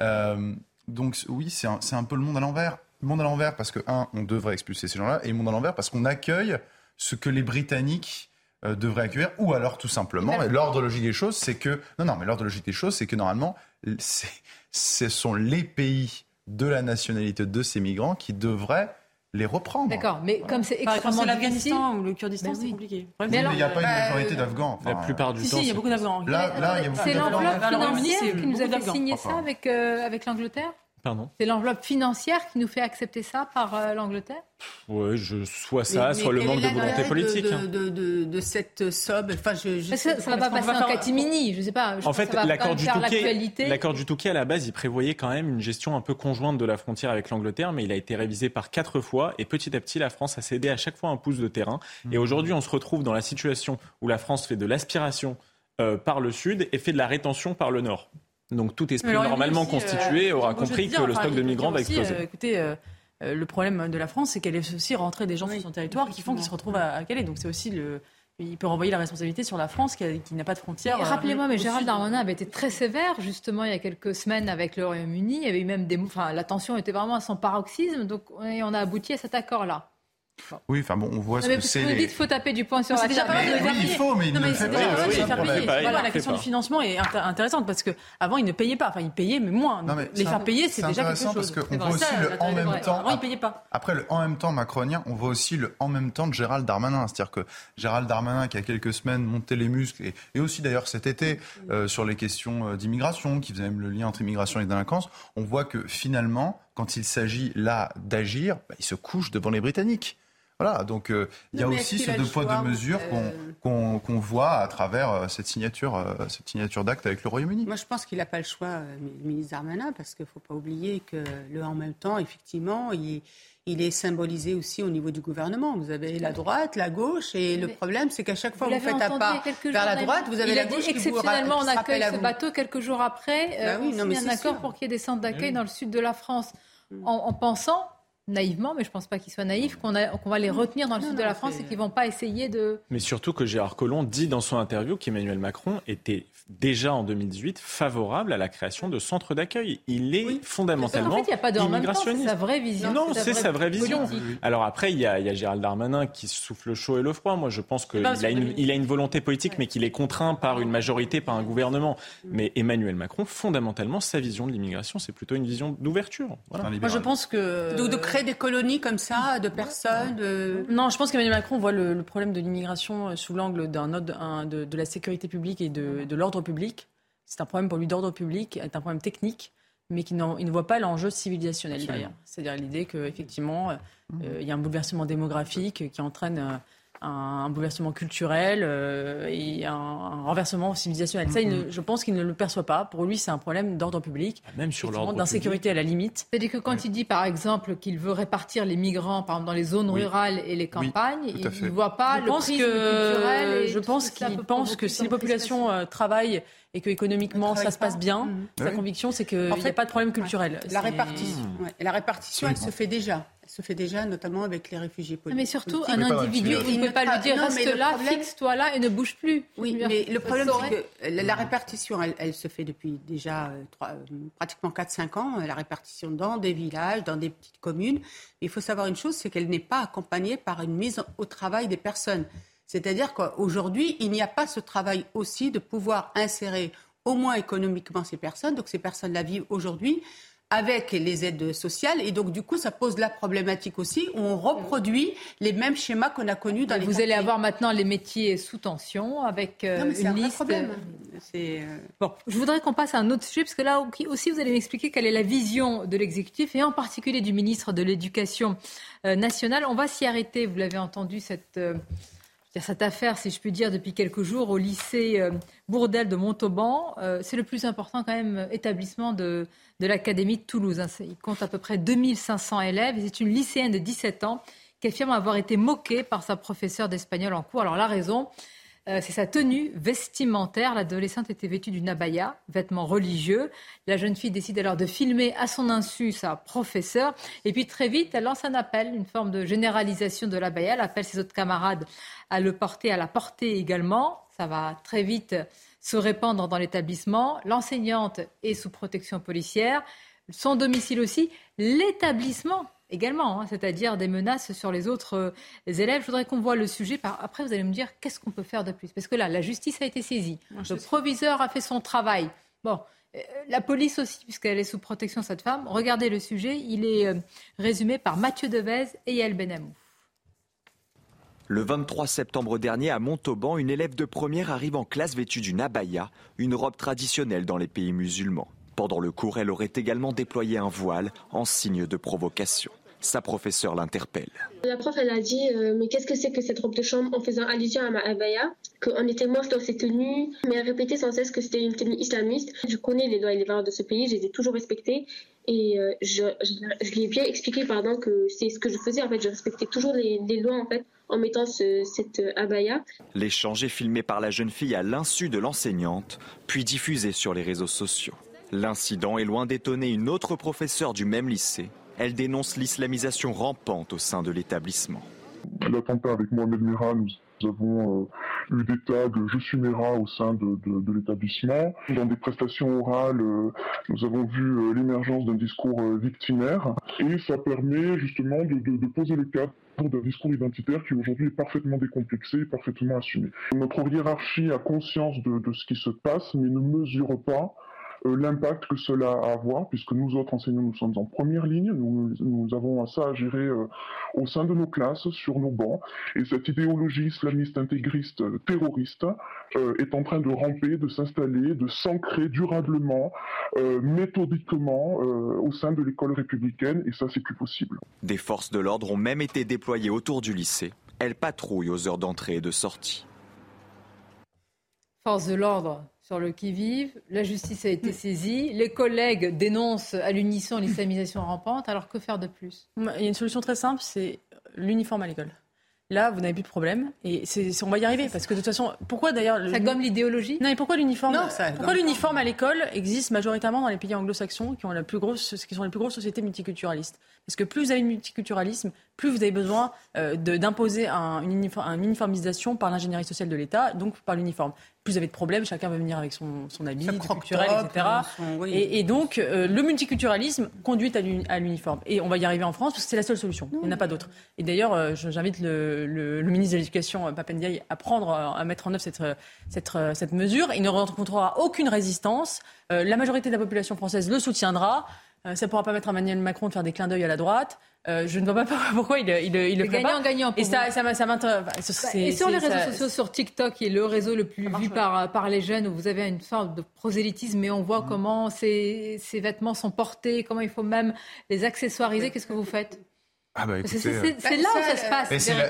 Euh, donc oui, c'est un, peu le monde à l'envers. Le monde à l'envers parce que, un, on devrait expulser ces gens-là, et le monde à l'envers parce qu'on accueille ce que les Britanniques euh, devraient accueillir, ou alors tout simplement, l'ordre logique des choses, c'est que, non, non, mais l'ordre logique des choses, c'est que normalement, ce sont les pays de la nationalité de ces migrants qui devraient les reprendre. D'accord, mais comme c'est extrêmement l'Afghanistan ou le Kurdistan, ben c'est compliqué. Mais, il n'y a pas une euh, majorité d'Afghans. la plupart du si, temps. Si, il y a beaucoup d'Afghans. Là, là, il y a beaucoup C'est l'enveloppe financière qui nous a fait signer ça avec, euh, avec l'Angleterre c'est l'enveloppe financière qui nous fait accepter ça par euh, l'Angleterre? Oui, je soit ça, soit le manque de volonté politique. De, hein. de, de, de, cette somme? Enfin, je, je ça, ça va pas passer en catimini, je sais pas. Je en fait, l'accord du, Touquet, l'accord du Touquet, à la base, il prévoyait quand même une gestion un peu conjointe de la frontière avec l'Angleterre, mais il a été révisé par quatre fois. Et petit à petit, la France a cédé à chaque fois un pouce de terrain. Et mmh. aujourd'hui, on se retrouve dans la situation où la France fait de l'aspiration euh, par le sud et fait de la rétention par le nord. Donc tout esprit normalement constitué euh, aura compris que le stock de migrants va exploser. Euh, écoutez, euh, le problème de la France, c'est qu'elle est aussi rentrée des gens sur son territoire qui font qu'ils se retrouvent à, Calais. Donc c'est aussi le, il peut renvoyer la responsabilité sur la France qui, n'a pas de frontières. Rappelez-moi, mais Gérald Darmanin avait été très sévère justement il y a quelques semaines avec le Royaume-Uni. Il y avait eu même des, enfin, la tension était vraiment à son paroxysme. Donc on a abouti à cet accord-là. Oui, enfin bon, on voit ce que c'est. Vous dites faut taper du poing sur la table. Oui, il faut, mais il ne fait pas. Voilà, la question du financement est intéressante parce que avant ils ne payaient pas. Enfin, ils payaient, mais moins. les faire payer, c'est déjà quelque chose. parce qu'on voit aussi le en même temps. Avant, ils payaient pas. Après le en même temps macronien, on voit aussi le en même temps de Gérald Darmanin. C'est-à-dire que Gérald Darmanin, qui a quelques semaines montait les muscles, et aussi d'ailleurs cet été euh, sur les questions euh, d'immigration, qui faisait même le lien entre immigration et délinquance, on voit que finalement, quand il s'agit là d'agir, bah, il se couche devant les Britanniques. Voilà, donc euh, il y a aussi ce deux poids deux mesures qu'on voit à travers euh, cette signature, euh, cette signature d'acte avec le Royaume-Uni. Moi, je pense qu'il n'a pas le choix, le ministre Darmanin, parce qu'il ne faut pas oublier que le en même temps, effectivement, il, il, est symbolisé aussi au niveau du gouvernement. Vous avez la droite, la gauche, et le problème, c'est qu'à chaque fois que vous faites un pas vers la droite, vous avez la gauche qui exceptionnellement, on accueille ce bateau quelques jours après. Bah oui, on signe un accord pour qu'il y ait des centres d'accueil dans le sud de la France, mm. en pensant naïvement, mais je ne pense pas qu'ils soient naïfs, qu'on va les retenir dans le sud de la France et qu'ils ne vont pas essayer de... Mais surtout que Gérard Collomb dit dans son interview qu'Emmanuel Macron était déjà en 2018 favorable à la création de centres d'accueil. Il est fondamentalement en fait, il n'y a pas de c'est sa vraie vision. Non, c'est sa vraie vision. Alors après, il y, a, il y, a, Gérald Darmanin qui souffle le chaud et le froid. Moi, je pense qu'il a, une, il a une volonté politique, mais qu'il est contraint par une majorité, par un gouvernement. Mais Emmanuel Macron, fondamentalement, sa vision de l'immigration, c'est plutôt une vision d'ouverture. Moi, je pense que... De, de, créer des colonies comme ça, de personnes Non, je pense qu'Emmanuel Macron voit le, problème de l'immigration sous l'angle d'un de, de la sécurité publique et de l'ordre public. C'est un problème pour lui d'ordre public, c'est un problème technique, mais qui ne voit pas l'enjeu civilisationnel derrière. C'est-à-dire l'idée qu'effectivement, mmh. euh, il y a un bouleversement démographique qui entraîne euh, un, bouleversement culturel euh, et un, renversement civilisationnel. Ça, mm-hmm. je pense qu'il ne le perçoit pas. Pour lui, c'est un problème d'ordre public. Ah, même sur l'ordre D'insécurité à la limite. C'est-à-dire que quand il dit, par exemple, qu'il veut répartir les migrants, par exemple, dans les zones rurales et les campagnes, il ne voit pas je le pense que, culturel. je pense qu'il pense que si les populations euh, travaillent et que économiquement ça se passe bien, mm-hmm. sa conviction, c'est qu'il n'y a pas de problème culturel. La répartition, la répartition, elle se fait déjà se fait déjà, notamment avec les réfugiés politiques. Mais surtout, un individu, il ne peut pas lui dire reste là, fixe-toi là et ne bouge plus. Oui, mais le problème, c'est que la répartition, elle, se fait depuis déjà euh, euh, pratiquement 4-5 ans, la répartition dans des villages, dans des petites communes. Il faut savoir une chose, c'est qu'elle n'est pas accompagnée par une mise au travail des personnes. C'est-à-dire qu'aujourd'hui, il n'y a pas ce travail aussi de pouvoir insérer au moins économiquement ces personnes. Donc ces personnes-là vivent aujourd'hui avec les aides sociales. Et donc, du coup, ça pose la problématique aussi. Où on reproduit les mêmes schémas qu'on a connus dans les Vous allez avoir maintenant les métiers sous tension avec euh, non, mais une liste. problème. Euh, bon, je voudrais qu'on passe à un autre sujet, parce que là aussi, vous allez m'expliquer quelle est la vision de l'exécutif et en particulier du ministre de l'Éducation euh, nationale. On va s'y arrêter. Vous l'avez entendu, cette cette affaire, si je puis dire, depuis quelques jours au lycée euh, Bourdel de Montauban. Euh, c'est le plus important quand même établissement de, de l'Académie de Toulouse. Hein. Il compte à peu près 2500 élèves. C'est une lycéenne de 17 ans qui affirme avoir été moquée par sa professeure d'espagnol en cours. Alors la raison, euh, c'est sa tenue vestimentaire. L'adolescente était vêtue d'une abaya, vêtement religieux. La jeune fille décide alors de filmer à son insu sa professeure. Et puis très vite, elle lance un appel, une forme de généralisation de l'abaya. Elle appelle ses autres camarades à le porter, à la porter également. Ça va très vite se répandre dans l'établissement. L'enseignante est sous protection policière. Son domicile aussi. L'établissement également, hein, c'est-à-dire des menaces sur les autres euh, élèves. Je voudrais qu'on voit le sujet. Après, vous allez me dire qu'est-ce qu'on peut faire de plus? Parce que là, la justice a été saisie, le proviseur a fait son travail. Bon, euh, la police aussi, puisqu'elle est sous protection, cette femme. Regardez le sujet, il est euh, résumé par Mathieu Devez et Yael Benamou. Le 23 septembre dernier, à Montauban, une élève de première arrive en classe vêtue d'une abaya, une robe traditionnelle dans les pays musulmans. Pendant le cours, elle aurait également déployé un voile en signe de provocation. Sa professeure l'interpelle. La prof, elle a dit euh, Mais qu'est-ce que c'est que cette robe de chambre en faisant allusion à ma abaya Qu'on était moche dans ces tenues. Mais elle répétait sans cesse que c'était une tenue islamiste. Je connais les lois et les valeurs de ce pays, je les ai toujours respectées. Et euh, je, je, lui ai bien expliqué pardon, que c'est ce que je faisais. En fait, je respectais toujours les, lois en, fait, en mettant cette euh, abaya. L'échange est filmé par la jeune fille à l'insu de l'enseignante, puis diffusé sur les réseaux sociaux. L'incident est loin d'étonner une autre professeure du même lycée elle dénonce l'islamisation rampante au sein de l'établissement. L'attentat avec Mohamed Merah, nous avons euh, eu des tags Je suis Mera au sein de, l'établissement. Dans des prestations orales, euh, nous avons vu euh, l'émergence d'un discours victimaire et ça permet justement de, poser le cadre d'un discours identitaire qui aujourd'hui est parfaitement décomplexé et parfaitement assumé. Notre hiérarchie a conscience de, ce qui se passe mais ne mesure pas l'impact que cela a à avoir, puisque nous autres enseignants, nous sommes en première ligne, nous, nous avons ça à gérer euh, au sein de nos classes, sur nos bancs, et cette idéologie islamiste intégriste euh, terroriste est en train de ramper, de s'installer, de s'ancrer durablement, méthodiquement au sein de l'école républicaine, et ça c'est plus possible. Des forces de l'ordre ont même été déployées autour du lycée. Elles patrouillent aux heures d'entrée et de sortie. Forces de l'ordre sur le qui-vive. La justice a été saisie. Les collègues dénoncent à l'unisson l'islamisation rampante. Alors que faire de plus? Il y a une solution très simple, c'est l'uniforme à l'école. Là, vous n'avez plus de problème. Et c'est, on va y arriver. Parce que de toute façon, pourquoi d'ailleurs. Ça gomme l'idéologie? Non, mais pourquoi l'uniforme? Pourquoi l'uniforme à l'école existe majoritairement dans les pays anglo-saxons qui, ont la plus grosse, qui sont les plus grosses sociétés multiculturalistes? Parce que plus vous avez de multiculturalisme, plus vous avez besoin euh, d'imposer un, une, uniformisation par l'ingénierie sociale de l'État, donc par l'uniforme plus vous avez de problèmes, chacun va venir avec son, son habit culturel, etc. et, donc, euh, le multiculturalisme conduit à l'uniforme. Et on va y arriver en France parce que c'est la seule solution. Il n'y en a pas d'autre. Et d'ailleurs, euh, j'invite le, le, ministre de l'Éducation, euh, Papendiaï, à prendre, à mettre en œuvre cette, cette, cette mesure. Il ne rencontrera aucune résistance. la majorité de la population française le soutiendra. Ça ne pourra pas mettre Emmanuel Macron de faire des clins d'œil à la droite. Euh, je ne vois pas pourquoi il, il, il le fait gagnant, Gagnant et ça, ça, ça m'intéresse. Et sur les réseaux sociaux, sur TikTok, qui est le réseau le plus vu par, par les jeunes, où vous avez une sorte de prosélytisme, mais on voit mmh. comment ces, ces, vêtements sont portés, comment il faut même les accessoiriser. Qu'est-ce que vous faites? Ah bah c'est euh, là où ça se passe. C'est la,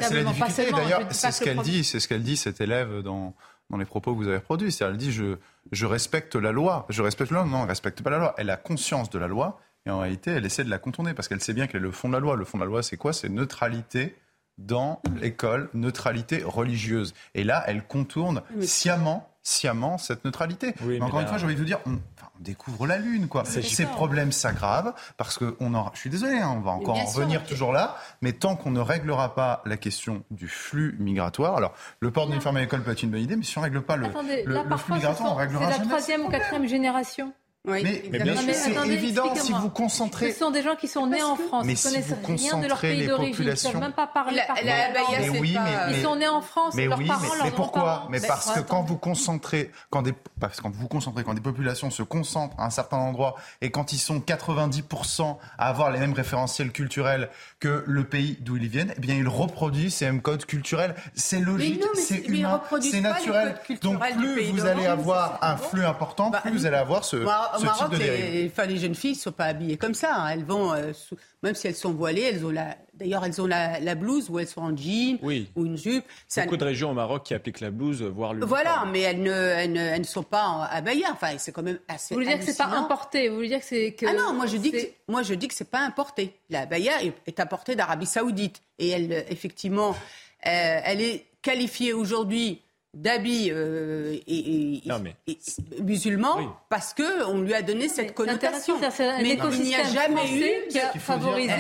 D'ailleurs, c'est ce qu'elle dit, c'est ce qu'elle dit cette élève dans dans les propos que vous avez reproduits. C'est-à-dire, elle dit je, je respecte la loi. Je respecte la loi. Non, elle respecte pas la loi. Elle a conscience de la loi et en réalité, elle essaie de la contourner parce qu'elle sait bien quel est le fond de la loi. Le fond de la loi, c'est quoi? C'est neutralité dans l'école, neutralité religieuse. Et là, elle contourne sciemment, sciemment cette neutralité. mais encore une fois, j'ai envie de vous dire, on, découvre la lune, quoi. Ces problèmes s'aggravent parce que on en, je suis désolé, hein, on va encore en revenir toujours là, mais tant qu'on ne réglera pas la question du flux migratoire, alors le port d'uniforme à l'école peut être une bonne idée, mais si on ne règle pas le, le, flux migratoire, on réglera jamais. C'est la troisième ou quatrième génération mais, bien sûr, c'est évident si vous concentrez. Ce sont des gens qui sont nés en France, mais si connaissent vous rien de leur pays d'origine, ils ne savent même pas parler. mais oui, mais, ils sont nés en France, mais leurs oui, parents, mais, mais pourquoi Mais parce que quand vous concentrez, quand des, parce que quand vous concentrez, quand des populations se concentrent à un certain endroit et quand ils sont 90% à avoir les mêmes référentiels culturels que le pays d'où ils viennent, eh bien ils reproduisent ces mêmes codes culturels. C'est logique, c'est humain, c'est naturel. Donc plus vous allez avoir un flux important, plus vous allez avoir ce au Maroc, les, les, jeunes filles ne sont pas habillées comme ça. Hein. Elles vont, euh, même si elles sont voilées, elles ont la. D'ailleurs, elles ont la, blouse ou elles sont en jean ou une jupe. Beaucoup de régions au Maroc qui appliquent la blouse, voire le. Voilà, mais elles ne, elles ne, sont pas abaya. Enfin, c'est quand même assez. Vous voulez dire que c'est pas importé Vous voulez dire que c'est que. Ah non, moi je dis que moi je dis que c'est pas importé. La abaya est, est importée d'Arabie Saoudite et elle effectivement, euh, elle est qualifiée aujourd'hui d'habits euh, et, musulmans parce que on lui a donné cette connotation. Mais il n'y a jamais eu qui a favorisé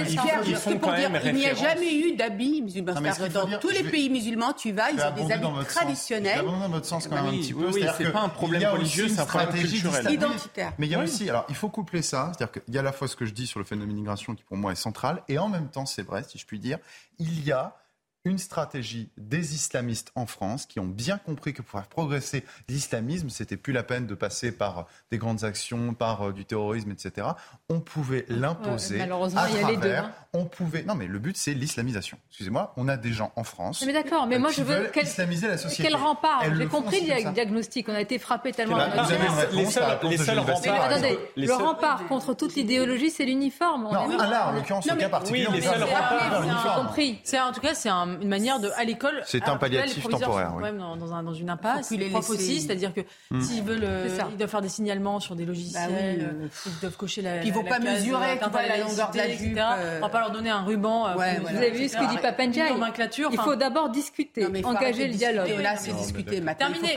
il n'y a jamais eu d'habits musulmans. Dans tous les pays musulmans, tu vas, ils ont des habits traditionnels. dans votre sens quand même un petit peu. C'est pas un problème religieux, c'est un problème culturel. Identitaire. Mais il y a aussi, alors il faut coupler ça, c'est-à-dire qu'il y a à la fois ce que je dis sur le phénomène de l'immigration qui pour moi est central, et en même temps, c'est vrai, si je puis dire, il y a une stratégie des islamistes en France qui ont bien compris que pour faire progresser l'islamisme, c'était plus la peine de passer par des grandes actions, par euh, du terrorisme, etc. On pouvait l'imposer. malheureusement, il y a les deux. Hein. On pouvait. Non, mais le but c'est l'islamisation. Excusez-moi, on a des gens en France. Mais d'accord, mais moi je veux quel, islamiser la société. Quel rempart J'ai compris le diagnostic. On a été frappé tellement. Vous avez une les seuls, les seuls remparts. attendez, le rempart contre toute l'idéologie, c'est l'uniforme. Non, là, en l'occurrence, le cas particulier, oui, les seuls remparts. compris. C'est en tout cas, c'est une manière de à l'école. C'est un palliatif temporaire. Sont même dans, une impasse. Les profs aussi, c'est-à-dire que hmm. s'ils veulent, euh, ils doivent faire des signalements sur des logiciels. Bah euh, ils doivent cocher la. Ils ne vont pas mesurer la longueur de la jupe. On va pas leur donner un ruban. Vous avez vu ce que dit Papanjai Il faut d'abord discuter, engager le dialogue. Là, c'est discuter. Terminé.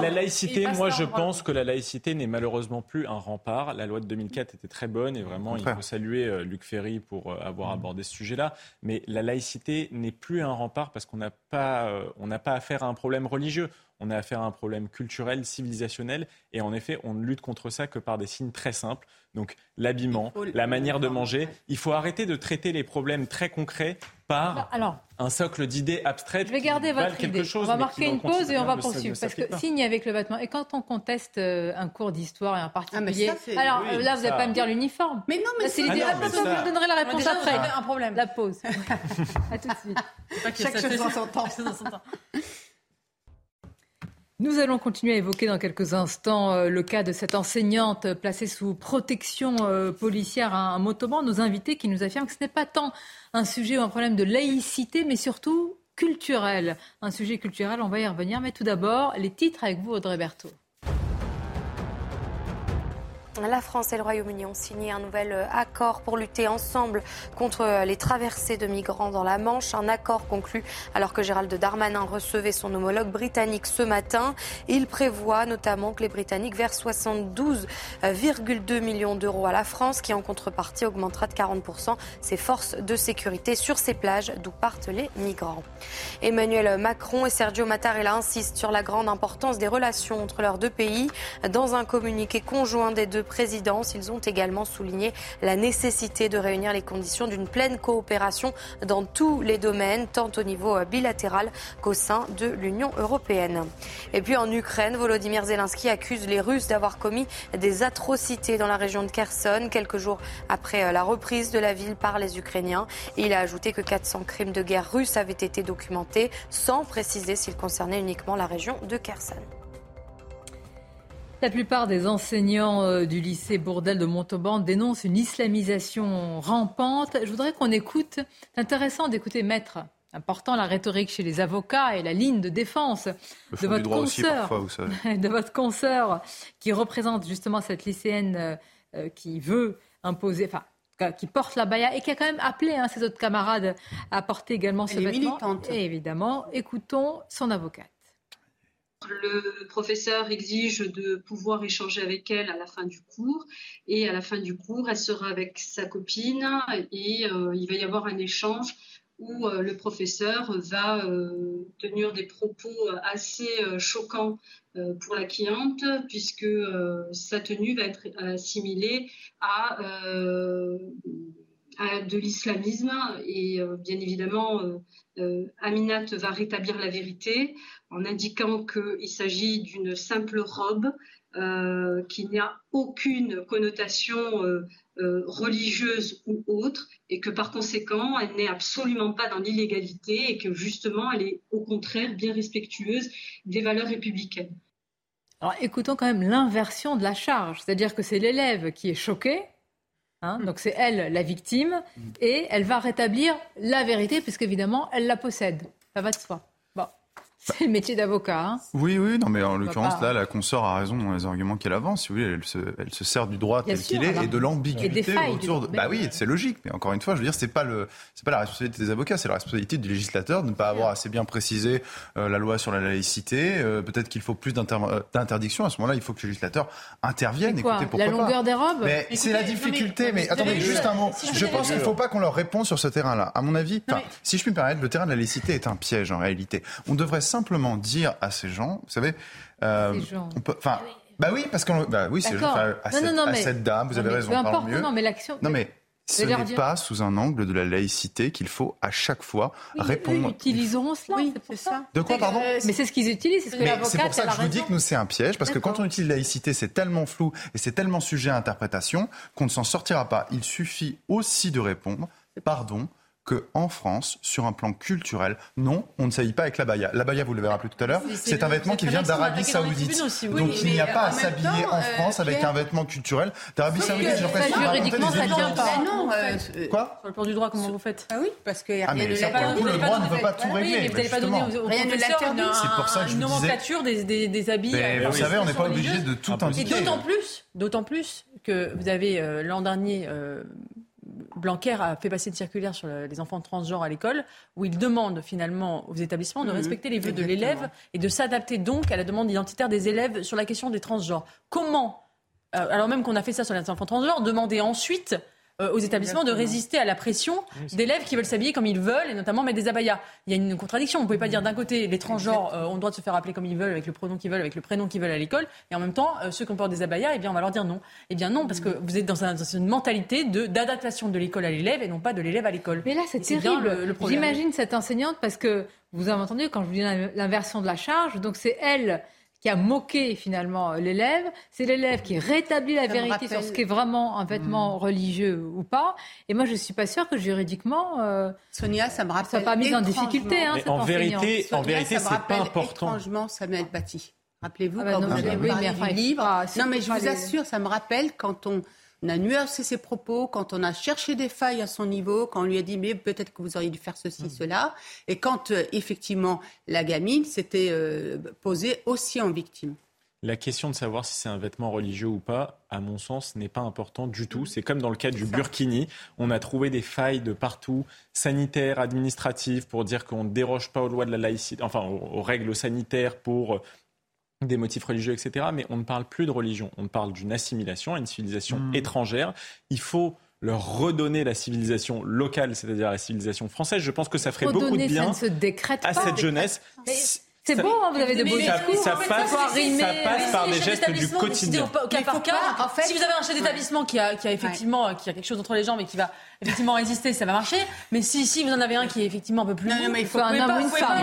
La laïcité, moi, je pense que la laïcité n'est malheureusement plus un rempart. La loi de 2004 était très bonne et vraiment, il faut saluer euh, Luc Ferry pour avoir abordé ce sujet-là. Mais la laïcité n'est plus un rempart parce qu'on n'a pas, euh, on n'a pas affaire à un problème religieux. On a affaire à un problème culturel, civilisationnel. Et en effet, on ne lutte contre ça que par des signes très simples. Donc l'habillement, la manière de manger. Il faut arrêter de traiter les problèmes très concrets par bah, Alors, un socle d'idées abstraites. Je vais garder votre idée. Chose, on va marquer une pause et on va poursuivre. Parce que signe avec le vêtement. Et quand on conteste euh, un cours d'histoire et un particulier. Ah, alors là, vous n'allez pas me dire l'uniforme. Mais non, mais c'est l'idée. Ah, vous me donnerez la réponse après. un problème. La pause. à tout de suite. Chaque chose en son temps. Nous allons continuer à évoquer dans quelques instants euh, le cas de cette enseignante placée sous protection euh, policière à un motoban. Nos invités qui nous affirment que ce n'est pas tant un sujet ou un problème de laïcité, mais surtout culturel. Un sujet culturel, on va y revenir. Mais tout d'abord, les titres avec vous, Audrey Berthaud. La France et le Royaume-Uni ont signé un nouvel euh, accord pour lutter ensemble contre euh, les traversées de migrants dans la Manche. Un accord conclu alors que Gérald Darmanin recevait son homologue britannique ce matin. Il prévoit notamment que les Britanniques versent 72,2 millions d'euros à la France qui en contrepartie augmentera de 40% ses forces de sécurité sur ces plages d'où partent les migrants. Emmanuel Macron et Sergio Mattarella insistent sur la grande importance des relations entre leurs deux pays. Dans un communiqué conjoint des deux présidence. Ils ont également souligné la nécessité de réunir les conditions d'une pleine coopération dans tous les domaines, tant au niveau bilatéral qu'au sein de l'Union européenne. Et puis en Ukraine, Volodymyr Zelensky accuse les Russes d'avoir commis des atrocités dans la région de Kherson, quelques jours après la reprise de la ville par les Ukrainiens. Il a ajouté que 400 crimes de guerre russes avaient été documentés, sans préciser s'ils concernaient uniquement la région de Kherson. La plupart des enseignants euh, du lycée Bourdel de Montauban dénoncent une islamisation rampante. Je voudrais qu'on écoute, c'est intéressant d'écouter Maître, important la rhétorique chez les avocats et la ligne de défense de votre consoeur, de votre consoeur qui représente justement cette lycéenne euh, euh, qui veut imposer, enfin qui porte la baya et qui a quand même appelé hein, ses autres camarades à porter également ce vêtement. Et évidemment, écoutons son avocate. Le professeur exige de pouvoir échanger avec elle à la fin du cours. Et à la fin du cours, elle sera avec sa copine et euh, il va y avoir un échange où euh, le professeur va euh, tenir des propos assez choquants pour la cliente puisque sa tenue va être assimilée à, à de l'islamisme. Et bien évidemment Aminat va rétablir la vérité en indiquant qu'il s'agit d'une simple robe euh, qui n'a aucune connotation euh, euh, religieuse ou autre, et que par conséquent, elle n'est absolument pas dans l'illégalité et que justement, elle est au contraire bien respectueuse des valeurs républicaines. Alors écoutons quand même l'inversion de la charge, c'est-à-dire que c'est l'élève qui est choqué, hein, donc c'est elle la victime, et elle va rétablir la vérité, puisqu'évidemment, elle la possède. Ça va de soi. C'est le métier d'avocat. Hein oui, oui, non, mais en l'occurrence, là, la consort a raison dans les arguments qu'elle avance. Si vous voulez, elle se, elle se sert du droit tel qu'il est et de l'ambiguïté autour de. Bah oui, c'est logique. Mais encore une fois, je veux dire, c'est pas le, c'est pas la responsabilité des avocats, c'est la responsabilité du législateur de ne pas avoir assez bien précisé euh, la loi sur la laïcité. Euh, peut-être qu'il faut plus euh, d'interdictions. À ce moment-là, il faut que le législateur intervienne. Quoi, Écoutez, la longueur des robes. Mais c'est la difficulté. Mais, attendez, juste un mot. je pense qu'il ne faut pas qu'on leur réponde sur ce terrain-là. À mon avis, si je puis me permettre, le terrain de la laïcité est un piège en réalité. On devrait simplement dire à ces gens, vous savez, euh, on peut, enfin, bah oui, parce que, bah oui, c'est à, cette, dame, vous avez raison, peu importe, mieux. Non, mais l'action. Non mais Ce n'est pas sous un angle de la laïcité qu'il faut à chaque fois répondre. Ils utiliseront cela, oui, c'est ça. De quoi, pardon Mais c'est ce qu'ils utilisent, c'est ce que C'est pour ça que je vous dis que nous, c'est un piège, parce que quand on utilise laïcité, c'est tellement flou et c'est tellement sujet à interprétation qu'on ne s'en sortira pas. Il suffit aussi de répondre, pardon, qu'en France, sur un plan culturel, non, on ne s'habille pas avec la baya. La baya, vous le verrez plus tout à l'heure, c'est un vêtement qui vient d'Arabie Saoudite. Donc il n'y a pas à s'habiller en France avec un vêtement culturel d'Arabie Saoudite. Juridiquement, ça ne tient pas. Non, Quoi Sur le plan du droit, comment vous faites Ah oui, parce que ah, mais le droit ne veut pas tout régler. Vous n'avez pas donné aux C'est pour ça que je une nomenclature des habits. Vous savez, on n'est pas obligé de tout indiquer. Et d'autant plus, d'autant plus que vous avez l'an dernier Blanquer a fait passer une circulaire sur les enfants transgenres à l'école où il demande finalement aux établissements de mhm. respecter les vœux de l'élève et de s'adapter donc à la demande identitaire des élèves sur la question des transgenres. Comment, euh, alors même qu'on a fait ça sur les enfants transgenres, demander ensuite euh, aux établissements de résister à la pression d'élèves qui veulent s'habiller comme ils veulent et notamment mettre des abayas. Il y a une contradiction. On ne pouvez pas dire d'un côté les transgenres euh, ont le droit de se faire appeler comme ils veulent avec le pronom qu'ils veulent, avec le prénom qu'ils veulent à l'école et en même temps euh, ceux qui ont des abayas, eh bien on va leur dire non. Eh bien non parce que vous êtes dans, une mentalité d'adaptation de, l'école à l'élève et non pas de l'élève à l'école. Mais là c'est terrible. J'imagine cette enseignante parce que vous avez entendu quand je vous dis l'inversion de la charge, donc c'est elle qui a moqué finalement l'élève. C'est l'élève qui rétablit la vérité sur ce qui est vraiment un vêtement hmm. religieux ou pas. Et moi, je suis pas sûre que juridiquement, euh, Sonia, ça me rappelle, soit pas mis en difficulté. Hein, en vérité, en vérité, c'est pas important. Étrangement, Samuel Paty. Rappelez-vous ah bah quand vous avez oui, du livre. non, mais je vous assure, ça me rappelle quand on on a nuancé ses propos, quand on a cherché des failles à son niveau, quand on lui a dit mais peut-être que vous auriez dû faire ceci, mm. cela, et quand euh, effectivement la gamine s'était euh, posée aussi en victime. La question de savoir si c'est un vêtement religieux ou pas, à mon sens, n'est pas importante du tout. Mm. C'est comme dans le cas du burkini. On a trouvé des failles de partout, sanitaires, administratives, pour dire qu'on ne déroge pas aux lois de la laïcité, enfin aux règles sanitaires pour des motifs religieux, etc. Mais on ne parle plus de religion, on parle d'une assimilation, une civilisation hmm. étrangère. Il faut leur redonner la civilisation locale, c'est-à-dire la civilisation française. Je pense que ça ferait beaucoup de bien à cette jeunesse. C'est beau, hein, vous avez de beaux discours. Ça, passe, ça passe par des gestes du quotidien. en fait, si vous avez un chef d'établissement qui a, qui a effectivement qui a quelque chose entre les jambes et qui va effectivement résister, ça va marcher. Mais si, si vous en avez un qui est effectivement un peu plus. Non, mais il faut un homme ou une femme.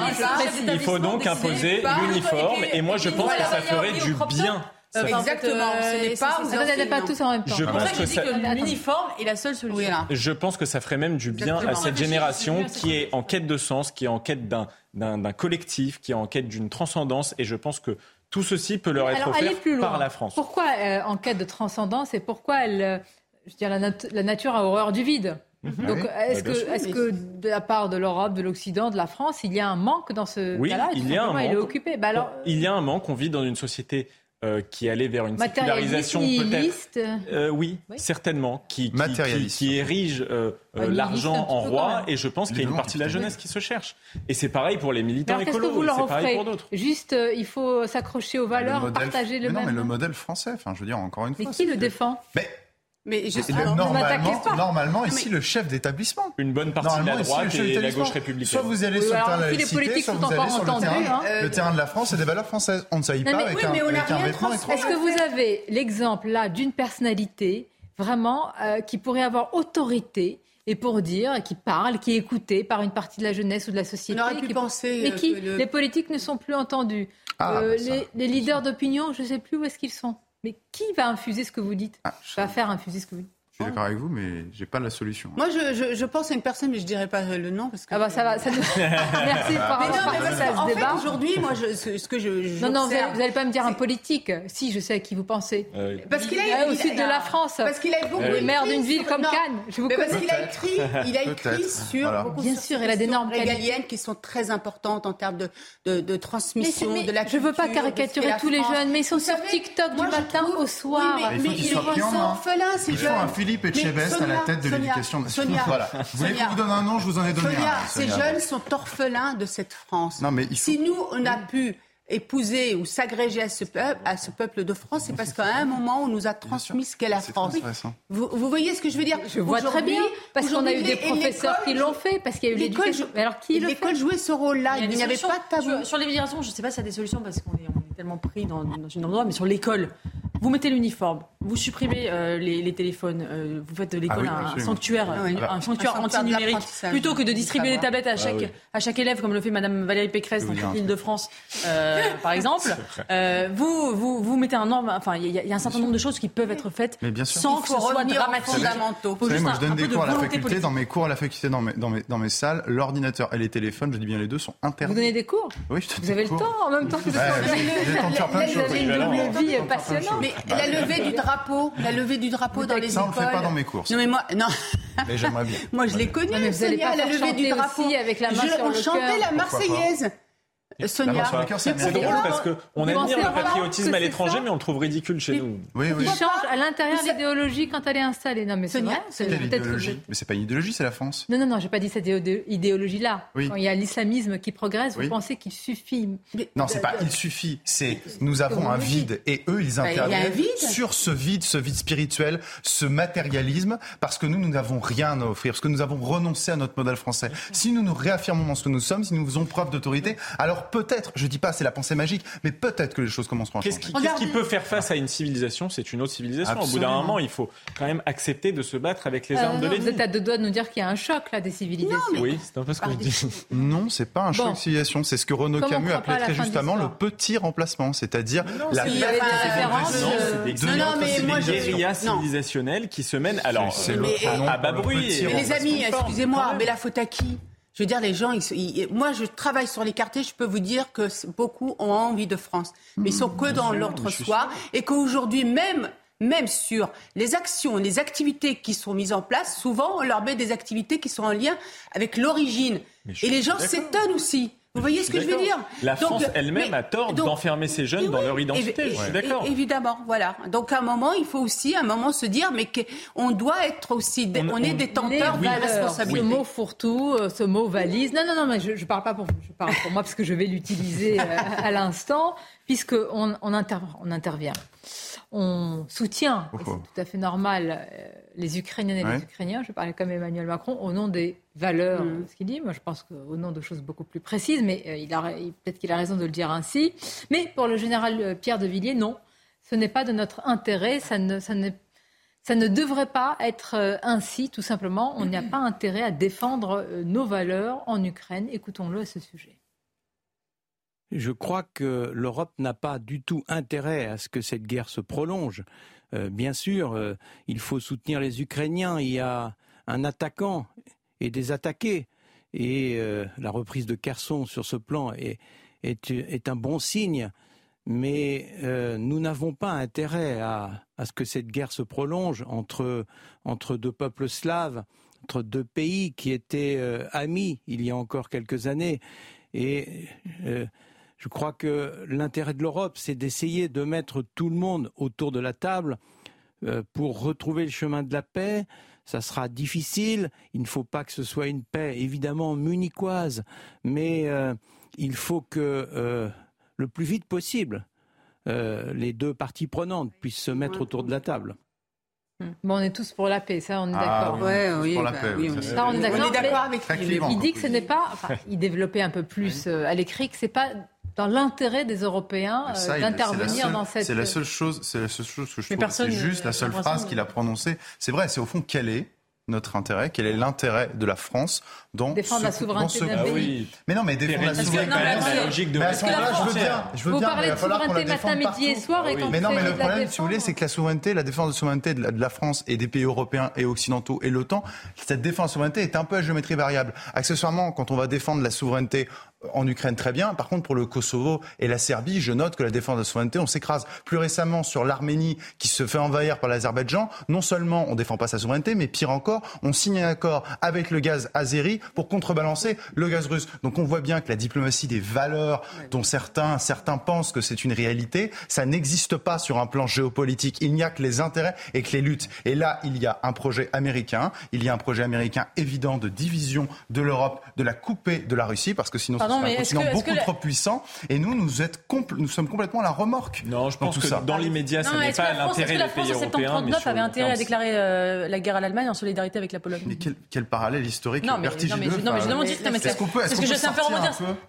Il faut donc imposer l'uniforme. Et moi, je pense que ça ferait du bien. Exactement. Ce n'est pas. Tous en même temps. Je pense que, ça... l'uniforme est la seule solution. Je pense que ça ferait même du bien à cette génération qui est en quête de sens, qui est en quête d'un d'un collectif, qui est en quête d'une transcendance. Et je pense que tout ceci peut leur être offert par la France. Pourquoi euh, en quête de transcendance et pourquoi elle, euh, je veux dire, la, nature a horreur du vide? Mhm. Donc, est-ce que, est que, de la part de l'Europe, de l'Occident, de la France, il y a un manque dans ce oui, cas-là? il y a un manque. Il est occupé. Bah alors... Il y a un manque. On vit dans une société euh, qui allait vers une sécularisation peut-être. Euh, oui, certainement, qui, qui, qui, érige euh, l'argent en roi, et je pense qu'il y a une partie de la jeunesse qui se cherche. Et c'est pareil pour les militants écolos, c'est pareil pour d'autres. Juste, il faut s'accrocher aux valeurs, partager le mais même. Non, mais le modèle français, enfin, je veux dire, encore une fois. Mais qui le défend? Mais mais normalement, normalement ici, le chef d'établissement. Une bonne partie de la droite et la gauche républicaine. Soit vous allez sur le terrain de la laïcité, soit vous allez sur le terrain, hein. le terrain de la France et des valeurs françaises. On ne s'habille pas avec un, vêtement étranger. Est-ce que vous avez l'exemple là d'une personnalité vraiment euh, qui pourrait avoir autorité et pour dire, qui parle, qui est écoutée par une partie de la jeunesse ou de la société. On aurait pu penser. Mais euh, qui, les politiques ne sont plus entendus? Ah, euh, bah les, leaders d'opinion, je ne sais plus où est-ce qu'ils sont. Mais qui va infuser ce que vous dites? Ah, Va faire infuser ce que vous dites je suis d'accord avec vous, mais j'ai pas la solution. Moi, je, je, je, pense à une personne, mais je dirais pas le nom parce que. Ah bah ça va, ça. Merci pour mais non, mais ça en débat. Aujourd'hui, moi, je, ce, que je. Non, non, vous n'allez pas me dire un politique. Si, je sais à qui vous pensez. Euh, parce qu'il a au sud de la France. Parce qu'il a beaucoup. Euh, maire d'une ville comme Cannes. Je vous mais parce qu'il a écrit, il a écrit sur. Bien sûr, il a des normes régaliennes qui sont très importantes en termes de, de, de transmission de la. Je veux pas caricaturer tous les jeunes, mais ils sont sur TikTok du matin au soir. Mais ils sont orphelins, ces jeunes. Philippe Etchebest la tête de l'éducation nationale. Voilà. Vous voulez qu'on vous donne un nom Je vous en ai donné un. Ces jeunes sont orphelins de cette France. Non, mais Si nous, on a pu épouser ou s'agréger à ce peuple, à ce peuple de France, c'est parce qu'à un moment, on nous a transmis ce qu'est la France. Vous, vous, voyez ce que je veux dire? Je vois très bien, parce qu'on a eu des professeurs qui l'ont fait, parce qu'il y a eu l'éducation. Alors qui L'école jouait ce rôle-là. Il n'y avait pas de tabou. Sur, l'immigration, je ne sais pas s'il y a des solutions, parce qu'on est, tellement pris dans, dans une endroit, mais sur l'école, vous mettez l'uniforme, vous supprimez euh, les, téléphones, euh, vous faites de l'école ah un, sanctuaire, ah un sanctuaire anti-numérique, plutôt que de distribuer des tablettes à ah chaque, à chaque élève, comme le fait Madame Valérie Pécresse dans l'île de France, euh, par exemple. vous, vous, vous mettez un norme, enfin, il y, a un certain nombre de choses qui peuvent être faites sans que ce soit dramatique. Fondamentaux. Vous savez, moi, je donne des cours à la faculté, dans mes cours à la faculté, dans mes, dans mes, dans mes salles, l'ordinateur et les téléphones, je dis bien les deux, sont interdits. Vous donnez des cours Oui, je Vous avez le temps en même temps que vous avez une double vie passionnante. Mais la levée du drapeau, la levée du drapeau dans les écoles. Ça, on ne fait pas dans mes cours. Non, mais moi, non. Mais j'aimerais bien. moi, je l'ai connu, mais vous Sonia, la levée du drapeau. avec la main je, sur on chantait la Marseillaise. Sonia. C'est drôle parce qu'on admire le patriotisme à l'étranger, mais on le trouve ridicule chez nous. Oui, oui. Il change à l'intérieur l'idéologie quand elle est installée. Non, mais c'est vrai. C'est l'idéologie. Mais c'est pas une idéologie, c'est la France. Non, non, non, j'ai pas dit cette idéologie-là. Quand il y a l'islamisme qui progresse, vous pensez qu'il suffit Non, c'est pas il suffit. C'est nous avons un vide et eux, ils bah, interviennent sur ce vide, ce vide spirituel, ce matérialisme, parce que nous, nous n'avons rien à offrir, parce que nous avons renoncé à notre modèle français. Si nous nous réaffirmons dans ce que nous sommes, si nous faisons preuve d'autorité, alors peut-être, je dis pas c'est la pensée magique, mais peut-être que les choses commenceront à changer. Qu'est-ce qui, peut faire face à une civilisation? C'est une autre civilisation. Au bout d'un moment, il faut quand même accepter de se battre avec les euh, armes de l'ennemi. Vous êtes à deux doigts de nous dire qu'il y a un choc là des civilisations. Oui, c'est un peu ce que je dis. Non, c'est pas un choc de civilisation. C'est ce que Renaud Camus appelait très justement le petit remplacement, c'est-à-dire la il y a des différences. Non, mais moi, guérilla civilisationnelle qui se mène alors à bas bruit. Les amis, excusez-moi, mais la faute à qui? Je veux dire, les gens, moi, je travaille sur les quartiers, je peux vous dire que beaucoup ont envie de France. Mais ils sont que dans l'entre-soi. Et qu'aujourd'hui, même, même sur les actions, les activités qui sont mises en place, souvent, on leur met des activités qui sont en lien avec l'origine. Et les gens s'étonnent aussi. Vous voyez ce que je veux dire La France elle-même a tort d'enfermer ces jeunes dans leur identité. je suis d'accord. Évidemment, voilà. Donc à un moment, il faut aussi à un moment se dire, mais qu'on doit être aussi, on, est détenteur de la responsabilité. Ce mot fourre-tout, euh, ce mot valise. Non, non, non, mais je, ne parle pas pour, je parle pour moi parce que je vais l'utiliser euh, à l'instant, puisque on, on, on intervient on soutient, c'est tout à fait normal, euh, les Ukrainiennes et les Ukrainiens, je parlais comme Emmanuel Macron, au nom des valeurs, mm. ce qu'il dit. Moi, je pense qu'au nom de choses beaucoup plus précises, mais euh, il a, peut-être qu'il a raison de le dire ainsi. Mais pour le général euh, Pierre de Villiers, non, ce n'est pas de notre intérêt, ça ne, ça ça ne devrait pas être ainsi, tout simplement. On n'a pas intérêt à défendre nos valeurs en Ukraine. Écoutons-le à ce sujet. Je crois que l'Europe n'a pas du tout intérêt à ce que cette guerre se prolonge. Euh, bien sûr, euh, il faut soutenir les Ukrainiens. Il y a un attaquant et des attaqués. Et euh, la reprise de Kherson sur ce plan est, est, un bon signe. Mais nous n'avons pas intérêt à, à, ce que cette guerre se prolonge entre, entre deux peuples slaves, entre deux pays qui étaient amis il y a encore quelques années. Et je crois que l'intérêt de l'Europe, c'est d'essayer de mettre tout le monde autour de la table euh, pour retrouver le chemin de la paix. Ça sera difficile. Il ne faut pas que ce soit une paix évidemment munichoise, mais euh, il faut que euh, le plus vite possible, les deux parties prenantes puissent se mettre autour de la table. Bon, on est tous pour la paix, ça on est ah d'accord. oui, pour la bah paix, oui, ça, on est d'accord. avec lui. Il dit que ce n'est pas, enfin, il développait un peu plus à l'écrit que c'est pas dans l'intérêt des Européens euh, d'intervenir dans cette. C'est la seule chose, c'est la seule chose que je trouve. C'est juste la seule phrase qu'il a prononcée. C'est vrai, c'est au fond quelle est notre intérêt, quel est l'intérêt de la France dans défendre la souveraineté d'un pays? Mais non, mais défendre la souveraineté. La logique de. Mais à ce moment-là, je veux bien, je veux vous bien. Parlez de souveraineté matin, midi et soir, et quand Mais non, mais le problème, si vous voulez, c'est que la souveraineté, la défense de souveraineté de la France et des pays européens et occidentaux et l'OTAN, cette défense de souveraineté est un peu à géométrie variable. Accessoirement, quand on va défendre la souveraineté en Ukraine, très bien. Par contre, pour le Kosovo et la Serbie, je note que la défense de la souveraineté, on s'écrase. Plus récemment, sur l'Arménie qui se fait envahir par l'Azerbaïdjan, non seulement on défend pas sa souveraineté, mais pire encore, on signe un accord avec le gaz azéri pour contrebalancer le gaz russe. Donc on voit bien que la diplomatie des valeurs dont certains, certains pensent que c'est une réalité, ça n'existe pas sur un plan géopolitique. Il n'y a que les intérêts et que les luttes. Et là, il y a un projet américain, il y a un projet américain évident de division de l'Europe, de la couper de la Russie, parce que sinon Pardon, mais est-ce que, beaucoup trop puissant et nous, nous, êtes nous sommes complètement à la remorque. Non, je pense que ça. dans l'immédiat, ça n'est pas l'intérêt des pays européens. La France, avait intérêt à déclarer euh, la guerre à l'Allemagne en solidarité avec la Pologne? Mais quel, parallèle historique non, mais, vertigineux. Non, mais je demande juste. Est-ce qu'on peut, est-ce que je sais un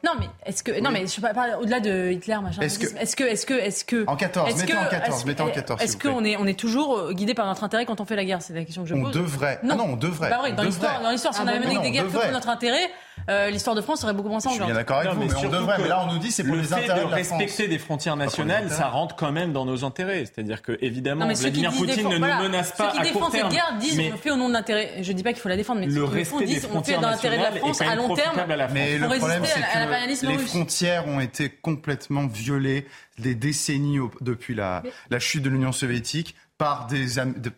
Non, mais est-ce que, non, mais je pas au-delà de Hitler, machin. Est-ce que, est-ce que, est-ce que, est-ce que, en 14, mettez en 14, mettez en 14. Est-ce qu'on est, on est toujours guidé par notre intérêt quand on fait la guerre? C'est la question que je pose. On devrait. Non, on devrait. Bah dans l'histoire, dans l'histoire, si on avait mené des guerres que pour notre intérêt, euh, l'histoire de France serait beaucoup moins sanglante. Je suis bien d'accord avec vous, mais on devrait. Mais là, on nous dit c'est pour les intérêts de la France. Respecter des frontières nationales, ça rentre quand même dans nos intérêts. C'est-à-dire que évidemment, Vladimir Poutine ne nous menace pas à court terme. Ceux qui défendent cette guerre disent on fait au nom de l'intérêt. Je dis pas qu'il faut la défendre, mais le respect des on fait dans l'intérêt de la France à long terme. Mais le problème, c'est que les frontières ont été complètement violées des décennies depuis la chute de l'Union soviétique par des,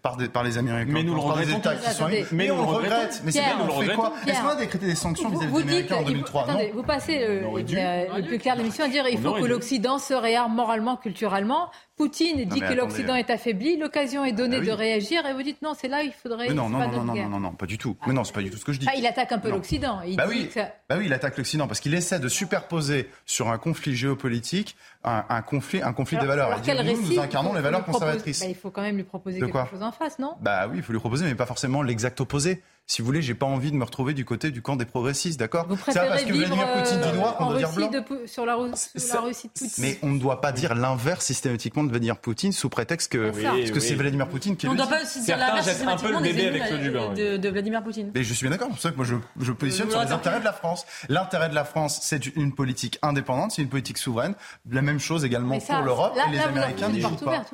par, des, par les Américains. Mais nous le regrettons. États qui sont mais, on le regrette. Mais c'est bien, on fait quoi Est-ce qu'on a décrété des sanctions vis-à-vis des Américains en 2003 Attendez, non. vous passez le, le plus clair de l'émission à dire il faut que l'Occident se réarme moralement, culturellement. Poutine dit que l'Occident est affaibli, l'occasion est donnée ah de réagir, et vous dites non, c'est là il faudrait. Mais non, non, non, non, non, non, non, pas du tout. Mais non, c'est pas du tout ce que je dis. Ah, il attaque un peu l'Occident. Bah oui, bah oui, il attaque l'Occident parce qu'il essaie de superposer sur un conflit géopolitique un, conflit, un conflit des valeurs. Alors, nous, nous incarnons les valeurs conservatrices. Bah, il faut quand même lui proposer quelque chose en face, non? Bah oui, il faut lui proposer, mais pas forcément l'exact opposé si vous voulez, j'ai pas envie de me retrouver du côté du camp des progressistes, d'accord? C'est pas parce que Vladimir Poutine dit noir qu'on doit dire blanc. sur la, Russie de Poutine. Mais on ne doit pas dire l'inverse systématiquement de Vladimir Poutine sous prétexte que, parce que c'est Vladimir Poutine qui est On ne doit pas aussi dire l'inverse systématiquement des ennemis de, de Vladimir Poutine. Mais je suis bien d'accord, c'est pour ça que moi je, je positionne sur les intérêts de la France. L'intérêt de la France, c'est une politique indépendante, c'est une politique souveraine. La même chose également pour l'Europe et les Américains n'y jouent pas.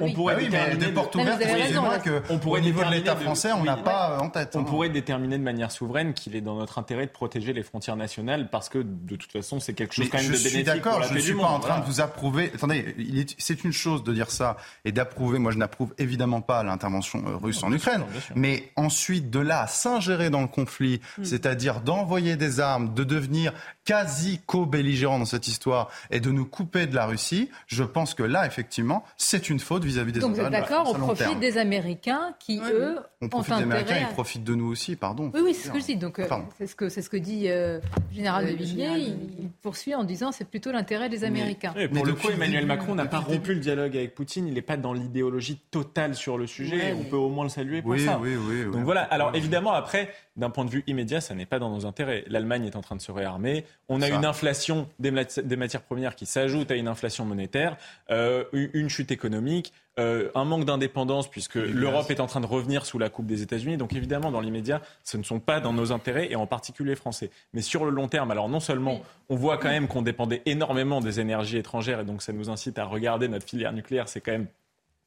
On pourrait déterminer des portes ouvertes, excusez-moi, qu'au niveau de l'État français, on n'a pas en tête. On pourrait déterminer de manière souveraine qu'il est dans notre intérêt de protéger les frontières nationales parce que de toute façon c'est quelque chose quand même de bénéfique. Je suis d'accord, je ne suis pas en train de vous approuver. Attendez, c'est une chose de dire ça et d'approuver. Moi je n'approuve évidemment pas l'intervention euh, russe en Ukraine. Mais ensuite de là à s'ingérer dans le conflit, hmm. c'est-à-dire d'envoyer des armes, de devenir quasi co-belligérant dans cette histoire et de nous couper de la Russie, je pense que là effectivement c'est une faute vis-à-vis des Donc vous êtes d'accord, on profite des Américains qui eux on profite des Américains, ils profitent de nous aussi, pardon. Oui, oui, c'est ce que je dis. Donc, euh, c'est ce que c'est ce que dit euh, le général de Villiers. Il, poursuit en disant c'est plutôt l'intérêt des Américains. Mais, pour le coup, Emmanuel Macron n'a pas rompu le dialogue avec Poutine. Il n'est pas dans l'idéologie totale sur le sujet. On peut au moins le saluer pour ça. Oui, oui, Donc voilà. Alors évidemment, après, d'un point de vue immédiat, ça n'est pas dans nos intérêts. L'Allemagne est en train de se réarmer. On a une inflation des, matières premières qui s'ajoute à une inflation monétaire, euh, une chute économique. Euh, un manque d'indépendance puisque l'Europe est en train de revenir sous la coupe des États-Unis. Donc évidemment, dans l'immédiat, ce ne sont pas dans nos intérêts et en particulier français. Mais sur le long terme, alors non seulement on voit quand même qu'on dépendait énormément des énergies étrangères et donc ça nous incite à regarder notre filière nucléaire, c'est quand même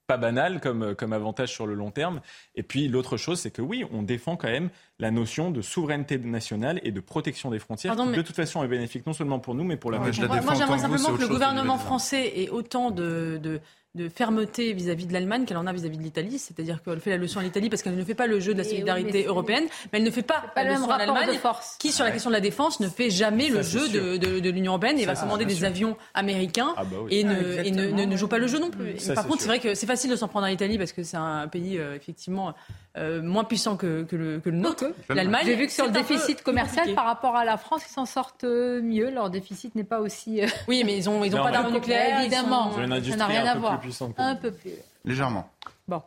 pas banal comme, comme avantage sur le long terme. Et puis l'autre chose, c'est que oui, on défend quand même la notion de souveraineté nationale et de protection des frontières, qui de toute façon est bénéfique non seulement pour nous, mais pour la ouais, Moi, j'aimerais simplement que le gouvernement français ait autant de, de de fermeté vis-à-vis de l'Allemagne qu'elle en a vis-à-vis de l'Italie. C'est-à-dire qu'elle fait la leçon à l'Italie parce qu'elle ne fait pas le jeu de la solidarité européenne, mais elle ne fait pas, pas la leçon à l'Allemagne qui, sur la question de la défense, ne fait jamais le jeu de, de, l'Union européenne et va commander des avions américains ah bah et, ne, et ne, ne, joue pas le jeu non plus. par contre, c'est vrai que c'est facile de s'en prendre à l'Italie parce que c'est un pays euh, effectivement euh, moins puissant que, que, le, que le nôtre, l'Allemagne. J'ai vu que sur le déficit commercial, par rapport à la France, ils s'en sortent euh, mieux. Leur déficit n'est pas aussi. Oui, mais ils n'ont ils ont pas d'armes nucléaires. Évidemment, ça n'a rien à voir. Un peu plus. Légèrement. Bon.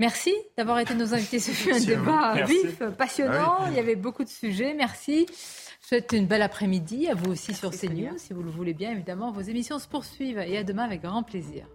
Merci d'avoir été nos invités. Ce fut un débat vif, passionnant. Ah Il y avait beaucoup de sujets. Merci. Je souhaite une belle après-midi à vous aussi sur CNews. Si vous le voulez bien, évidemment, vos émissions se poursuivent. Et à demain avec grand plaisir.